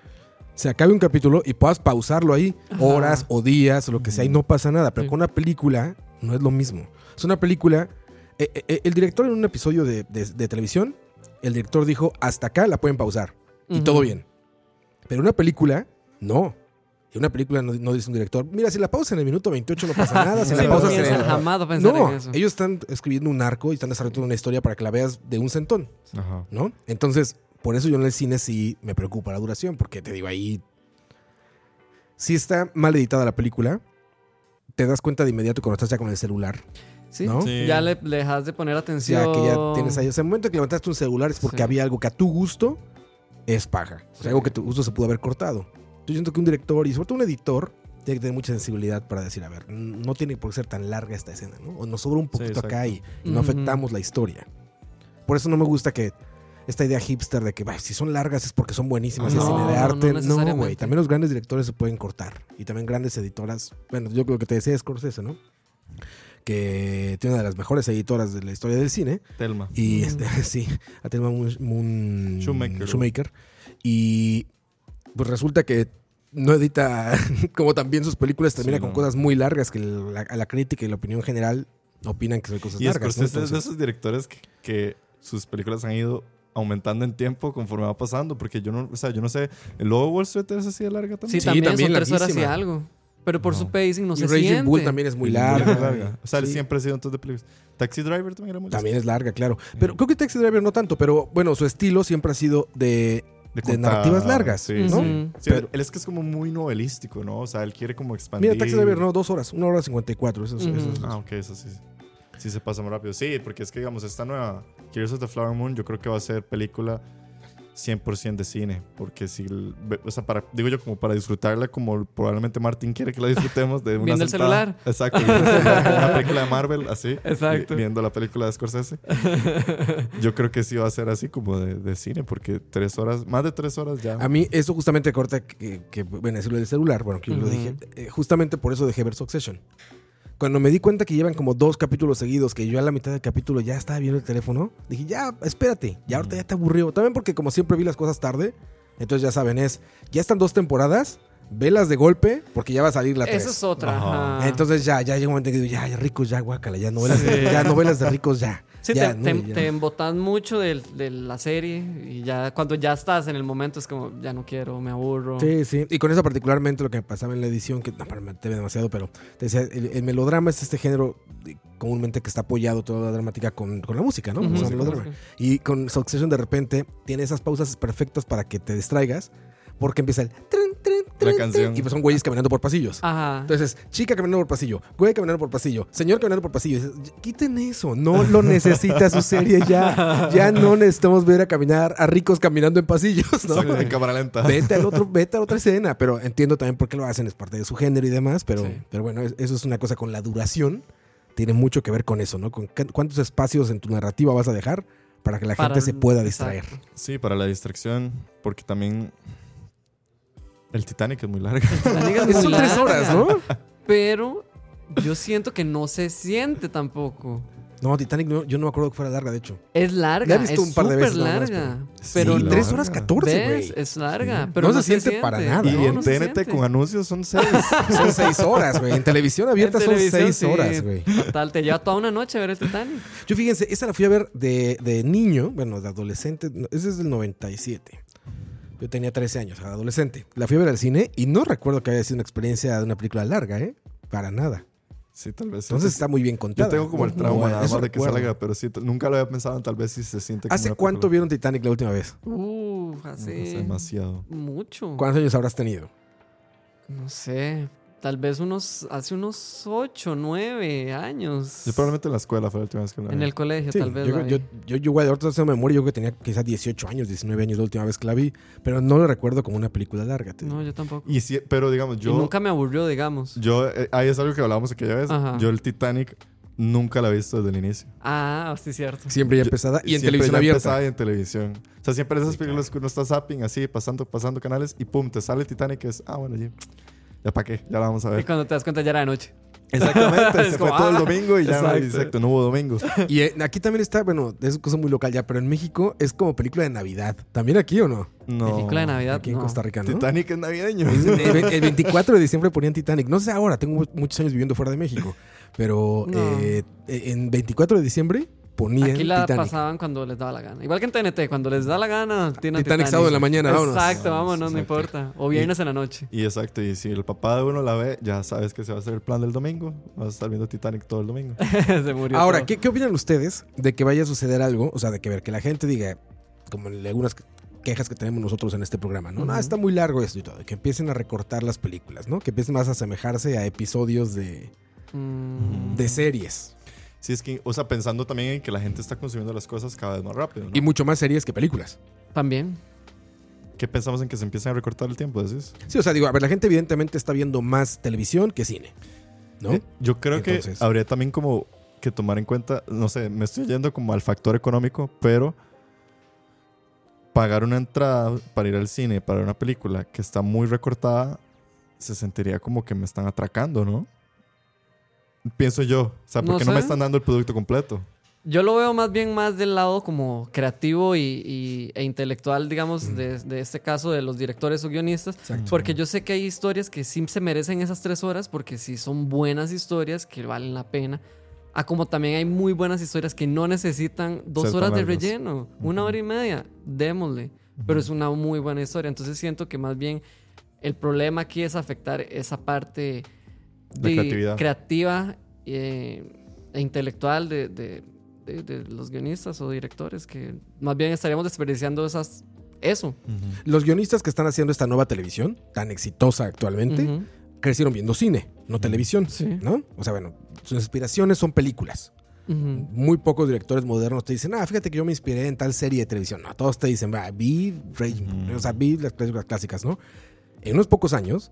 se acabe un capítulo y puedas pausarlo ahí Ajá. horas o días o lo que sea y no pasa nada. Pero Sí. con una película no es lo mismo. Es una película... eh, eh, el director en un episodio de, de- de televisión, el director dijo, hasta acá la pueden pausar. Y todo bien. Pero una película, no. En una película no, no dice un director, mira, si la pausa en el minuto 28 no pasa nada, si Sí, la no pausas en el... jamás va a pensar No, en eso. ellos están escribiendo un arco y están desarrollando una historia para que la veas de un centón, Ajá. ¿no? Entonces, por eso yo en el cine sí me preocupa la duración, porque te digo ahí, si está mal editada la película, te das cuenta de inmediato cuando estás ya con el celular. Sí, ¿no? Sí. ya le, le dejas de poner O atención. sea, que ya tienes ahí. Ese momento que levantaste un celular es porque Sí. había algo que a tu gusto es paja. O sea, Sí. algo que a tu gusto se pudo haber cortado. Yo siento que un director y sobre todo un editor tiene que tener mucha sensibilidad para decir, a ver, no tiene por qué ser tan larga esta escena, ¿no? O nos sobra un poquito exacto. acá y, y no Ujú. afectamos la historia. Por eso no me gusta que esta idea hipster de que "Bah, si son largas es porque son buenísimas, es No, cine de no, arte. no No, güey. También los grandes directores se pueden cortar. Y también grandes editoras. Bueno, yo creo que te decía Scorsese, ¿no? Que tiene una de las mejores editoras de la historia del cine. Telma. Y Mm. este, sí, a Thelma Moon, Moon- Shoemaker. Shoemaker. Y pues resulta que no edita como también sus películas, termina Sí, con no. cosas muy largas que la, a la crítica y la opinión general opinan que son cosas Y largas. ¿no? Es de esos directores que, que sus películas han ido aumentando en tiempo conforme va pasando. Porque yo no, o sea, yo no sé, ¿el Lobo de Wall Street es así de larga Sí, también? Sí, también, también son tres horas y algo. Pero por su No. pacing no y se Raging siente. Bull también es muy Muy larga. O sea, él Sí. siempre ha sido entonces de películas. Taxi Driver también era muy También larga. es larga, claro. Pero creo que Taxi Driver no tanto, pero bueno, su estilo siempre ha sido de... de contar, narrativas largas, Sí, ¿no? sí. Ujú. Sí, Pero- él es que es como muy novelístico, ¿no? O sea, él quiere como expandir. Mira, Taxi Driver no, dos horas, una hora cincuenta y cuatro. Ah, ok, eso sí. Sí se pasa muy rápido. Sí, porque es que, digamos, esta nueva Gears of the Flower Moon yo creo que va a ser película 100% de cine. Porque si... O sea, para, digo yo, como para disfrutarla como probablemente Martin quiere que la disfrutemos de una Viendo el celular. Exacto. viendo el celular, una película de Marvel, así. Exacto. vi- Viendo la película de Scorsese. Yo creo que sí va a ser así como de, de cine. Porque tres horas... Más de tres horas ya... A mí eso justamente corta que, que bueno, decirlo del celular, bueno, que yo lo dije, eh, justamente por eso dejé ver Succession. Cuando me di cuenta que llevan como dos capítulos seguidos, que yo a la mitad del capítulo ya estaba viendo el teléfono, dije, ya, espérate, ya ahorita ya te aburrió. También porque como siempre vi las cosas tarde, entonces ya saben, es, ya están dos temporadas, velas de golpe, porque ya va a salir la Esa 3. es otra. Ajá. ajá. Entonces ya, ya llega un momento que digo, ya, ya ricos, ya, guácala, ya novelas, Sí. ya novelas de ricos, ya. Sí, ya, te, no, te, ya. te embotas mucho de, la serie y ya cuando ya estás en el momento es como, ya no quiero, me aburro. Sí, sí. Y con eso particularmente lo que me pasaba en la edición, que no, para me demasiado, pero te decía, el, el melodrama es este género comúnmente que está apoyado toda la dramática con, con la música, ¿no? O sea, Música, melodrama. Y con Succession de repente tiene esas pausas perfectas para que te distraigas, porque empieza el... trin, trin, trin, canción. trin, Y pues son güeyes caminando por pasillos. Ajá. Entonces, chica caminando por pasillo, güey caminando por pasillo, señor caminando por pasillo. Dices, Quiten eso, no lo necesita su serie ya. Ya no necesitamos ver a caminar a ricos caminando en pasillos, ¿no? Exacto, en cámara lenta. vete al otro, vete a otra escena. Pero entiendo también por qué lo hacen, es parte de su género y demás. Pero, Sí. pero bueno, es- eso es una cosa con la duración. Tiene mucho que ver con eso, ¿no? Con cu- cuántos espacios en tu narrativa vas a dejar para que la Para- gente se pueda distraer. Sí, para la distracción. Porque también... El Titanic es muy larga. Muy Son tres larga, horas, ¿no? Pero yo siento que no se siente tampoco. No, Titanic, no- yo no me acuerdo que fuera larga, de hecho. Es larga, La he visto es un par de veces nada más, larga. pero- Pero, sí, no. tres horas larga. 14, ¿ves? güey. Es larga, Sí. pero No no, se siente para nada. Y No, en no TNT siente. con anuncios son seis. Son seis horas, güey. En televisión abierta En son televisión, seis sí. horas, güey. Total, te lleva toda una noche a ver el Titanic. Yo fíjense, esa la fui a ver de, de niño, bueno, de adolescente. Ese es del 97. Yo tenía 13 años, era adolescente. La fui a ver al cine y no recuerdo que haya sido una experiencia de una película larga, ¿eh? Para nada. Sí, tal vez. Entonces sí. está muy bien Yo contada. tengo como el No, trauma nada más de que recuerdo. salga, pero sí, nunca lo había pensado en tal vez si se siente como ¿Hace una cuánto película. vieron Titanic la última vez? Uh, Hace hace demasiado. mucho. ¿Cuántos años habrás tenido? No sé, tal vez unos, hace unos 8, 9 años. Yo probablemente en la escuela fue la última vez que la vi. En el colegio, Sí, tal vez. yo, la yo, vi. yo, yo, güey, ahorita tengo memoria, yo creo que tenía quizás 18 años, 19 años la última vez que la vi, pero no lo recuerdo como una película larga. te digo. No, yo tampoco. Y sí, pero digamos, Y yo... nunca me aburrió, digamos. Yo, eh, ahí es algo que hablábamos aquella vez. Ajá. Yo el Titanic nunca la he visto desde el inicio. Ah, sí, cierto. Siempre ya Yo- empezada y en Siempre televisión ya abierta. empezaba y en televisión. O sea, siempre esas Sí, películas que uno está zapping así, pasando, pasando canales y pum, te sale Titanic que es, ah, bueno, ya, ya para qué, ya la vamos a Y ver. cuando te das cuenta ya era de noche. Exactamente, Es se como, fue todo el ah, domingo y ya no, exacto. exacto, no hubo domingo. Y eh, aquí también está, bueno, es cosa muy local ya, pero en México es como película de Navidad. ¿También aquí o no? No. Película de Navidad. Aquí en. Costa Rica, ¿no? Titanic es navideño. Es- El, el 24 de diciembre ponían Titanic. No sé ahora, tengo mu- muchos años viviendo fuera de México. Pero No. eh, en 24 de diciembre ponían Aquí la Titanic. pasaban cuando les daba la gana. Igual que en TNT, cuando les da la gana, tienen Titanic sábado en la mañana, vámonos. Exacto, Vámonos, no exacto. importa. O viernes en la noche. Y exacto, y si el papá de uno la ve, ya sabes que se va a hacer el plan del domingo. Vas a estar viendo Titanic todo el domingo. Se murió. Ahora. ¿qué, ¿qué opinan ustedes de que vaya a suceder algo? O sea, de que ver que la gente diga, como en algunas quejas que tenemos nosotros en este programa, ¿no? No, Ujú. está muy largo esto y todo. Que empiecen a recortar las películas, ¿no? Que empiecen más a asemejarse a episodios de, Mm, de series. Sí, es que, o sea, pensando también en que la gente está consumiendo las cosas cada vez más rápido. ¿no? Y mucho más series que películas. También. ¿Qué pensamos en que se empiecen a recortar el tiempo? ¿decís? Sí, o sea, digo, a ver, la gente evidentemente está viendo más televisión que cine. ¿no? Eh, Yo creo Entonces- que habría también como que tomar en cuenta, no sé, me estoy yendo como al factor económico, pero pagar una entrada para ir al cine, para una película que está muy recortada, se sentiría como que me están atracando, ¿no? Pienso yo. O sea, No porque no, me están dando el producto completo. Yo lo veo más bien más del lado como creativo y, y- e intelectual, digamos, de, de este caso de los directores o guionistas. Exacto. Porque yo sé que hay historias que sí se merecen esas tres horas porque sí son buenas historias que valen la pena. Ah, como también hay muy buenas historias que no necesitan dos Ser horas de relleno, una hora y media, démosle. Pero es una muy buena historia. Entonces siento que más bien el problema aquí es afectar esa parte De creatividad. creativa eh, e intelectual de, de- de- de los guionistas o directores que más bien estaríamos desperdiciando esas, eso. Los guionistas que están haciendo esta nueva televisión, tan exitosa actualmente, crecieron viendo cine, no televisión. Sí. ¿No? O sea, bueno, sus inspiraciones son películas. Muy pocos directores modernos te dicen, ah, fíjate que yo me inspiré en tal serie de televisión. No, todos te dicen, vi, Ujú. o sea, vi las películas clásicas, ¿no? En unos pocos años,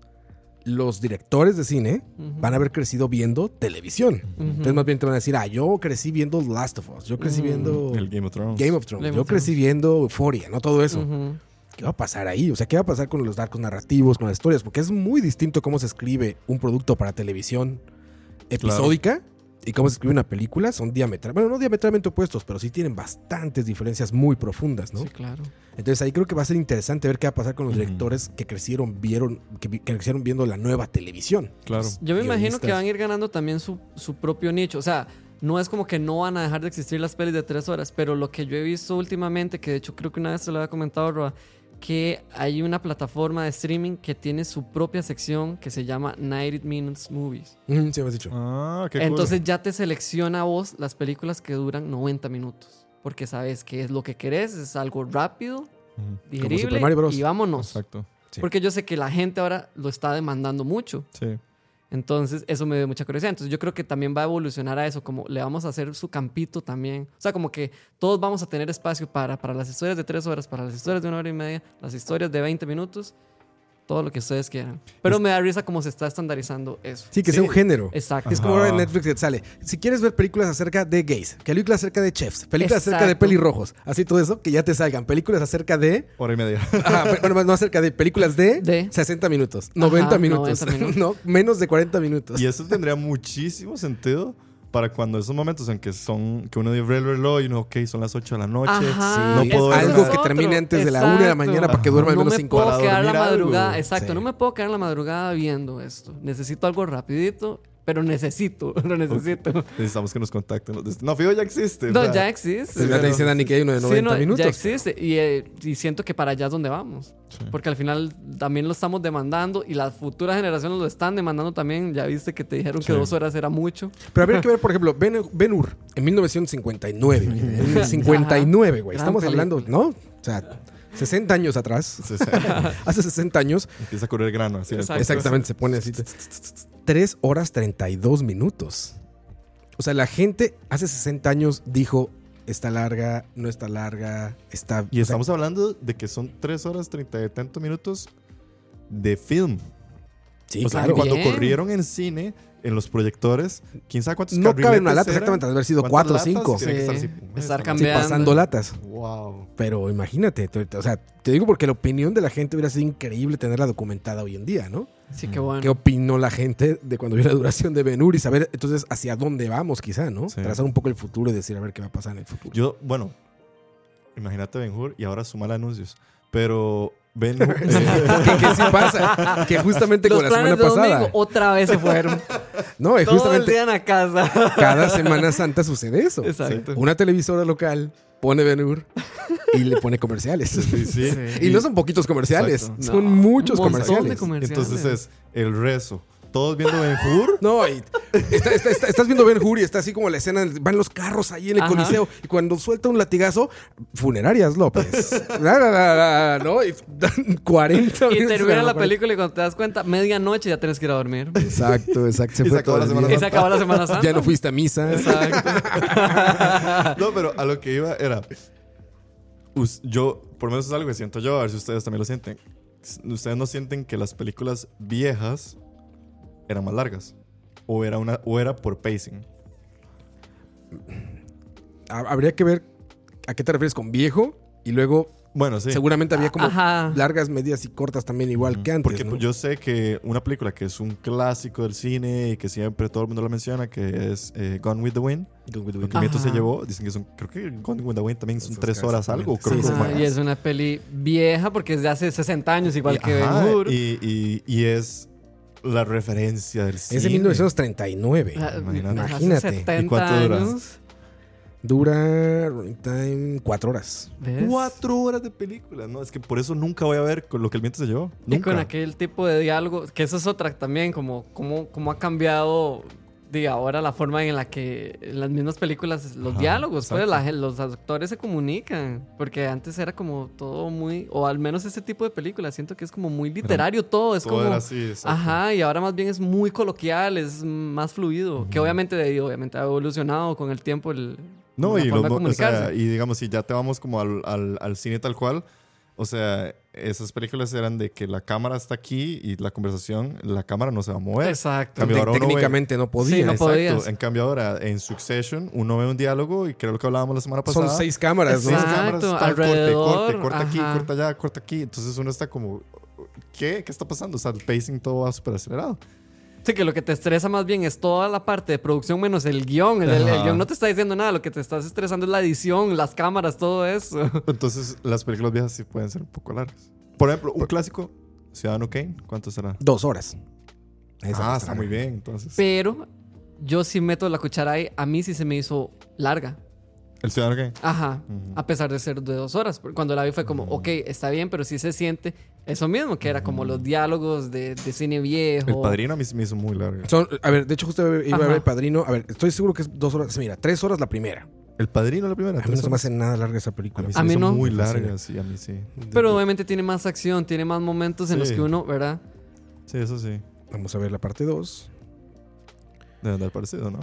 los directores de cine van a haber crecido viendo televisión. Entonces, más bien te van a decir, ah, yo crecí viendo The Last of Us, yo crecí Ujú. viendo El Game of Thrones. Game of Thrones, Game yo of crecí viendo Euphoria, ¿no? Todo eso. ¿Qué va a pasar ahí? O sea, ¿qué va a pasar con los arcos narrativos, con las historias? Porque es muy distinto cómo se escribe un producto para televisión episódica y cómo se escribe una película. Son diametralmente, bueno, no diametralmente opuestos, pero sí tienen bastantes diferencias muy profundas, ¿no? Sí, claro. Entonces ahí creo que va a ser interesante ver qué va a pasar con los directores que crecieron, vieron, que, crecieron viendo la nueva televisión. Claro. Yo me imagino que van a ir ganando también su, su propio nicho. O sea, no es como que no van a dejar de existir las pelis de tres horas, pero lo que yo he visto últimamente, que de hecho creo que una vez te lo había comentado, Roa, que hay una plataforma de streaming que tiene su propia sección que se llama 90 Minutes Movies. Mm, sí, me has dicho. Ah, qué cool. Entonces ya te selecciona a vos las películas que duran 90 minutos. Porque sabes que es lo que querés, es algo rápido, Ujú. digerible Super Mario Bros. y vámonos. Exacto. Sí. Porque yo sé que la gente ahora lo está demandando mucho. Sí. Entonces, eso me dio mucha curiosidad. Entonces, yo creo que también va a evolucionar a eso, como le vamos a hacer su campito también. O sea, como que todos vamos a tener espacio para, para las historias de tres horas, para las historias de una hora y media, las historias de 20 minutos, todo lo que ustedes quieran. Pero me da risa cómo se está estandarizando eso. Sí, que sea un género. Exacto. Es como ahora en Ajá. Netflix que sale. Si quieres ver películas acerca de gays, películas acerca de chefs, películas acerca de pelirrojos, así todo eso, que ya te salgan. Películas acerca de. Hora y media. Ajá, bueno, no acerca de películas de, De. 60 minutos, 90 Ajá, minutos. 90 minutos. no, menos de 40 minutos. Y eso tendría muchísimo sentido para cuando esos momentos en que son que uno ve el reloj y uno, ok, son las 8 de la noche. Ajá, no no puedo puedo es ver algo nada. que termine antes de la 1 de la mañana para que duerma al no menos me 5 puedo horas. quedar la dormir algo. madrugada. Exacto, Sí. no me puedo quedar la madrugada viendo esto. Necesito algo rapidito, pero necesito, lo necesito. Necesitamos que nos contacten. No, fijo, ya existe. No, o sea, ya existe. Pues ya te pero- dice Dani que hay uno de Sí, 90 no, minutos. Ya existe. Y, eh, y siento que para allá es donde vamos. Sí. Porque al final también lo estamos demandando y las futuras generaciones lo están demandando también. Ya viste que te dijeron que Sí. dos horas era mucho. Pero habría que ver, por ejemplo, Ben, Ben Hur en 1959. En el 59, güey. Estamos hablando. ¿no? O sea, 60 años atrás. Hace 60 años. Empieza a correr el grano. Así. Exactamente, se pone así. 3 horas 32 minutos. O sea, la gente hace 60 años dijo, está larga, no está larga, está... Y estamos hablando de que son 3 horas 30 y tantos minutos de film. Sí, o sea, que cuando Bien. corrieron en cine, en los proyectores, quién sabe cuántos No cabe una lata, eran, exactamente, debe haber sido 4 o latas 5. tienen que estar Sí. así, Estar esta- Sí, cambiando. pasando latas. Wow. Pero imagínate, te- o sea, te digo porque la opinión de la gente hubiera sido increíble tenerla documentada hoy en día, ¿no? Sí, que bueno. ¿Qué opinó la gente de cuando vio la duración de Ben Hur y saber entonces hacia dónde vamos quizá, ¿no? Sí. Trazar un poco el futuro y decir a ver qué va a pasar en el futuro. Yo, bueno, imagínate Ben Hur y ahora sumar anuncios. Pero Ben Hur. que, que sí pasa, que justamente Los con la semana de pasada. domingo otra vez se fueron. No, y Todo el justamente día en la casa. cada Semana Santa sucede eso. Exacto. Una televisora local pone Ben Hur y le pone comerciales. sí, sí. Y no son poquitos comerciales, Exacto. son No, muchos un montón comerciales. de comerciales. Entonces es el rezo. Todos viendo Ben Hur. No, y está- está- está- estás viendo Ben Hur y está así como la escena, van los carros ahí en el Ajá. coliseo y cuando suelta un latigazo, funerarias López. La, la, la, la, ¿no? Y dan 40 Y termina la película y cuando te das cuenta, medianoche ya tienes que ir a dormir. Exacto, exacto. Se Y se fue acabó la Semana. Y se acabó la Semana Santa. Ya no fuiste a misa. Exacto. No, pero a lo que iba era. Yo, por lo menos es algo que siento yo, a ver si ustedes también lo sienten. ¿Ustedes no sienten que las películas viejas eran más largas? ¿O era, una, o era por pacing? Ha- Habría que ver a qué te refieres con viejo y luego Bueno, sí. seguramente había como Ajá. largas, medias y cortas también igual que antes. Porque ¿no? yo sé que una película que es un clásico del cine y que siempre todo el mundo la menciona, que es eh, Gone with the Wind, lo que el viento se Ajá. llevó, dicen que son, creo que Gone with the Wind también son tres es horas algo, creo Sí, que y es una peli vieja porque es de hace 60 años, igual que Ben Ajá, Hur. y, y- y es la referencia del cine. Es de 1939. Ah, imagínate. hace Imagínate. 70 ¿Y cuánto dura? años. Dura running time cuatro horas. ¿Ves? Cuatro horas de película. No, es que por eso nunca voy a ver con lo que el viento se llevó. Y Nunca. con aquel tipo de diálogo, que eso es otra también, como cómo, cómo ha cambiado de ahora la forma en la que en las mismas películas, los Ajá, diálogos, pues, la los actores se comunican, porque antes era como todo muy, o al menos ese tipo de películas, siento que es como muy literario todo, es Todo como... era así, exacto. Ajá, y ahora más bien es muy coloquial, es más fluido, que obviamente, obviamente ha evolucionado con el tiempo el, No, y, forma lo- de o sea, y digamos, si ya te vamos como al, al- al cine tal cual, o sea, esas películas eran de que la cámara está aquí y la conversación, la cámara no se va a mover. Exacto. Técnicamente no podía. Sí, no Exacto. podías. En cambio ahora, en Succession, uno ve un diálogo y creo que hablábamos la semana pasada. Son seis cámaras, ¿no? Seis Exacto, cámaras, tal, alrededor, corte, corte, corta aquí, corta allá, corta aquí. Entonces uno está como, ¿qué? ¿Qué está pasando? O sea, el pacing todo va súper acelerado. Sí, que lo que te estresa más bien es toda la parte de producción menos el guion. El, el- guion no te está diciendo nada, lo que te estás estresando es la edición, las cámaras, todo eso. Entonces las películas viejas sí pueden ser un poco largas. Por ejemplo, un clásico, Ciudadano Kane, ¿cuánto será? Dos horas. Esa ah, está muy bien, entonces. Pero yo sí meto la cuchara ahí, a mí sí se me hizo larga. ¿El Ciudadano Kane? Ajá, Ujú. a pesar de ser de dos horas. Cuando la vi fue como, ok, está bien, pero sí se siente eso mismo, que era como los diálogos de, de cine viejo. El Padrino a mí se me hizo muy largo. Son, a ver, de hecho, justo iba a ver Ajá. el padrino. A ver, estoy seguro que es dos horas. Mira, tres horas la primera. ¿El Padrino la primera? A mí no ¿Tres se me hace nada larga esa A película. mí se A me mí hizo no. muy larga, sí, a mí sí. Pero obviamente tiene más acción, tiene más momentos en los Sí. que uno, ¿verdad? Sí, eso sí. Vamos a ver la parte 2. Debe andar parecido, ¿no?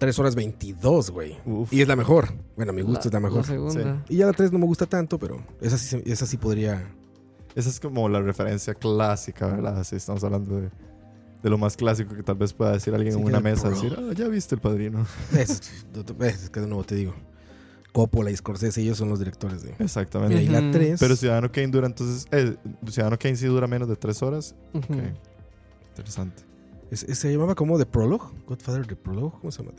3 horas 22, güey. Y es la mejor. Bueno, a mi gusto es la mejor. La segunda. y ya la 3 no me gusta tanto, pero esa sí, esa sí podría. Esa es como la referencia clásica, ¿verdad? Si estamos hablando de, de lo más clásico que tal vez pueda decir alguien Sí, en una mesa. pro. Decir, ah, ya viste el padrino. Es, es que de nuevo te digo. Coppola y Scorsese, ellos son los directores de. Exactamente. Y ahí la Ujú. 3. Pero Ciudadano Kane dura entonces. Eh, Ciudadano Kane sí dura menos de tres horas. Ujú. Ok. Interesante. Es- es- se llamaba como The Prologue. Godfather The Prologue. ¿Cómo se llama?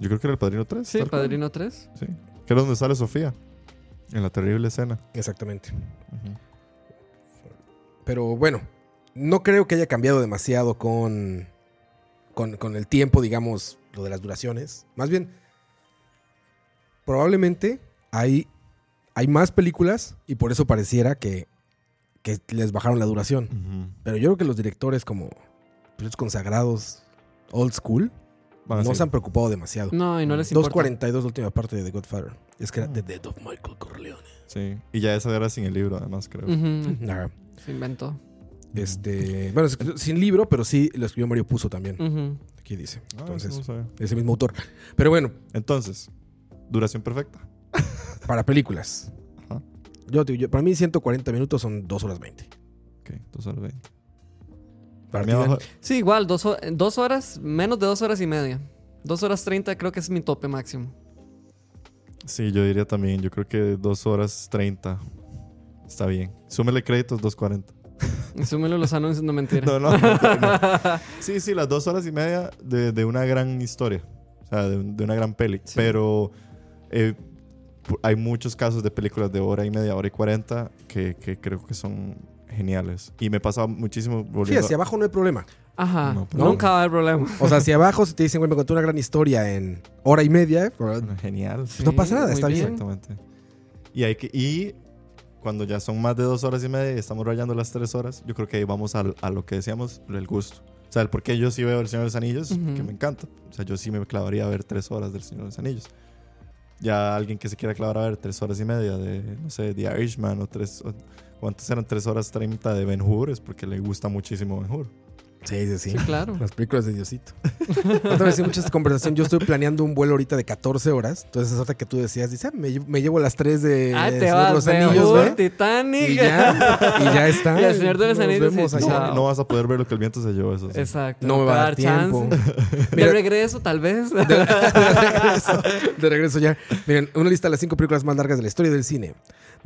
Yo creo que era el Padrino 3. Sí, Padrino 3. Sí. Que era donde sale Sofía. En la terrible escena. Exactamente. Pero bueno, no creo que haya cambiado demasiado con, con, con el tiempo, digamos, lo de las duraciones. Más bien, probablemente hay, hay más películas y por eso pareciera que, que les bajaron la duración. Pero yo creo que los directores como los consagrados old school Van a no se han preocupado demasiado. No, y no les importa. 2.42 la última parte de The Godfather. Es que era Ah. The Death of Michael Corleone. Sí. Y ya esa era sin el libro, además, creo. Se inventó. Este, bueno, sin libro, pero sí lo escribió Mario Puzo también. Aquí dice. Ah, Entonces, no ese mismo autor. Pero bueno, Entonces, duración perfecta. para películas. Ajá. Yo, te digo, yo- para mí 140 minutos son 2 horas 20. Ok, dos horas veinte. Para mí abajo, Sí, igual, dos, dos horas, menos de dos horas y media. Dos horas treinta creo que es mi tope máximo. Sí, yo diría también. Yo creo que dos horas treinta está bien. Súmele créditos, 2.40. Y súmelo los anuncios, no mentira. No, no, no, no. Sí, sí, las dos horas y media de, de una gran historia. O sea, de, de una gran peli. Sí. Pero eh, hay muchos casos de películas de hora y media, hora y cuarenta que, que creo que son geniales. Y me pasa muchísimo Sí, hacia abajo no hay problema. Ajá, No, pero- nunca va a haber problema. O sea, hacia abajo si te dicen, güey, me contó una gran historia en hora y media, pues, Genial. no pasa nada, está bien. Exactamente. Y, hay que, y cuando ya son más de dos horas y media y estamos rayando las tres horas, yo creo que ahí vamos al- a, lo que decíamos, el gusto. O sea, el por qué yo sí veo El Señor de los Anillos, que me encanta. O sea, yo sí me clavaría a ver tres horas del Señor de los Anillos. Ya alguien que se quiera clavar a ver tres horas y media de, no sé, The Irishman o tres... o- ¿Cuántas eran? Tres horas treinta de Ben Hur, es porque le gusta muchísimo Ben Hur. Sí, sí, sí. Sí, claro. Las películas de Diosito. Otra vez, muchas conversación. Yo estoy planeando un vuelo ahorita de 14 horas. Entonces, es otra que tú decías, dice, ah, me, lle- me llevo las 3 de Ah, te vas, los Anillos, ¿ve? Titanic. Y ya, y ya está. Y el Señor de los Nos Anillos, vemos sí. No, no vas a poder ver lo que el viento se llevó, eso sí. Exacto. No me va a dar tiempo. Mira- De regreso, tal vez. De, de regreso, de regreso ya. Miren, una lista de las cinco películas más largas de la historia del cine.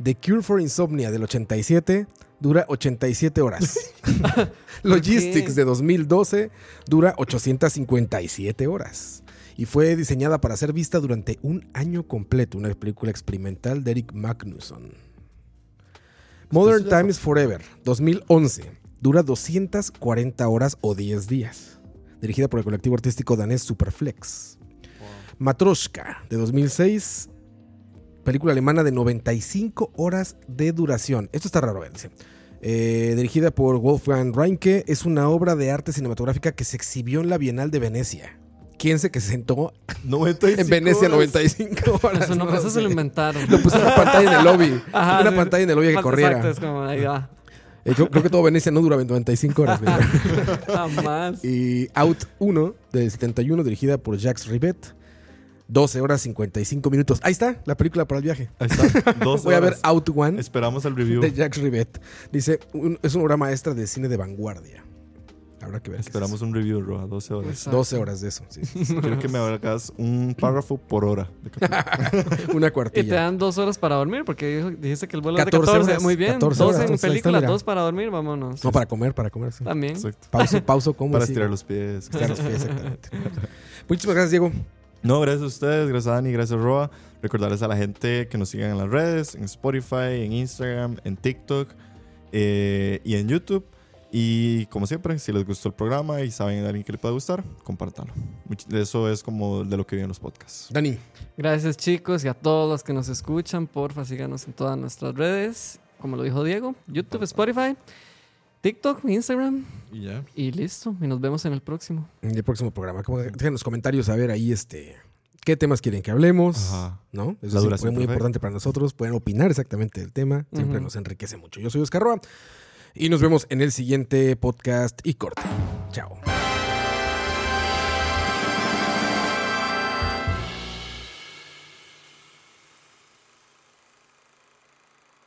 The Cure for Insomnia del 87 dura 87 horas. Logistics de 2012 dura 857 horas. Y fue diseñada para ser vista durante un año completo, una película experimental de Eric Magnusson. Modern Times Forever, 2011, dura 240 horas o 10 días. Dirigida por el colectivo artístico danés Superflex. Matroshka, de 2006, película alemana de 95 horas de duración. Esto está raro, dice. Eh, dirigida por Wolfgang Reinke, es una obra de arte cinematográfica que se exhibió en la Bienal de Venecia. ¿Quién se que se sentó 95 en Venecia horas. 95 horas? Eso, no, No eso se lo inventaron. Lo puso en una pantalla en el lobby. Ajá, una sí. pantalla en el lobby que Exacto, corriera. es como, ahí va. Eh, yo creo que todo Venecia no dura 95 horas. mira. Jamás. y Out 1 del 71, dirigida por Jacques Rivet. 12 horas 55 minutos. Ahí está la película para el viaje. Ahí está. Dos Voy a ver. Out One Esperamos el review. de Jacques Rivet. Dice, un- es una obra maestra de cine de vanguardia. Habrá que ver. Esperamos un review, Roa. 12 horas. Exacto. 12 horas de eso. sí, sí, sí. Quiero que me hagas un párrafo por hora. de. Una Y te cuartilla. dan dos horas para dormir, porque dijiste que el vuelo es de 14 14. horas, Muy bien. 14 dos horas, en película, dos para dormir, vámonos. No, para comer, para comer. sí. También. Exacto. Pauso, pauso, como Para estirar los pies. Estirar los pies, exactamente. Muchísimas gracias, Diego. No, gracias a ustedes, gracias a Dani, gracias a Roa. Recordarles a la gente que nos sigan en las redes, en Spotify, en Instagram, en TikTok eh, y en YouTube. Y como siempre, si les gustó el programa y saben de alguien que le pueda gustar, compártalo. Much- Eso es como de lo que vienen los podcasts. Dani. Gracias chicos y a todos los que nos escuchan, porfa síganos en todas nuestras redes, como lo dijo Diego, YouTube, Spotify, TikTok, Instagram Y ya. y listo. Y nos vemos en el próximo. En el próximo programa. Como dejen en los comentarios a ver ahí este qué temas quieren que hablemos. Ajá. ¿No? Eso La sí duración fue muy importante para nosotros. Pueden opinar exactamente del tema. Siempre nos enriquece mucho. Yo soy Oscar Roa y nos vemos en el siguiente podcast y corte. Chao.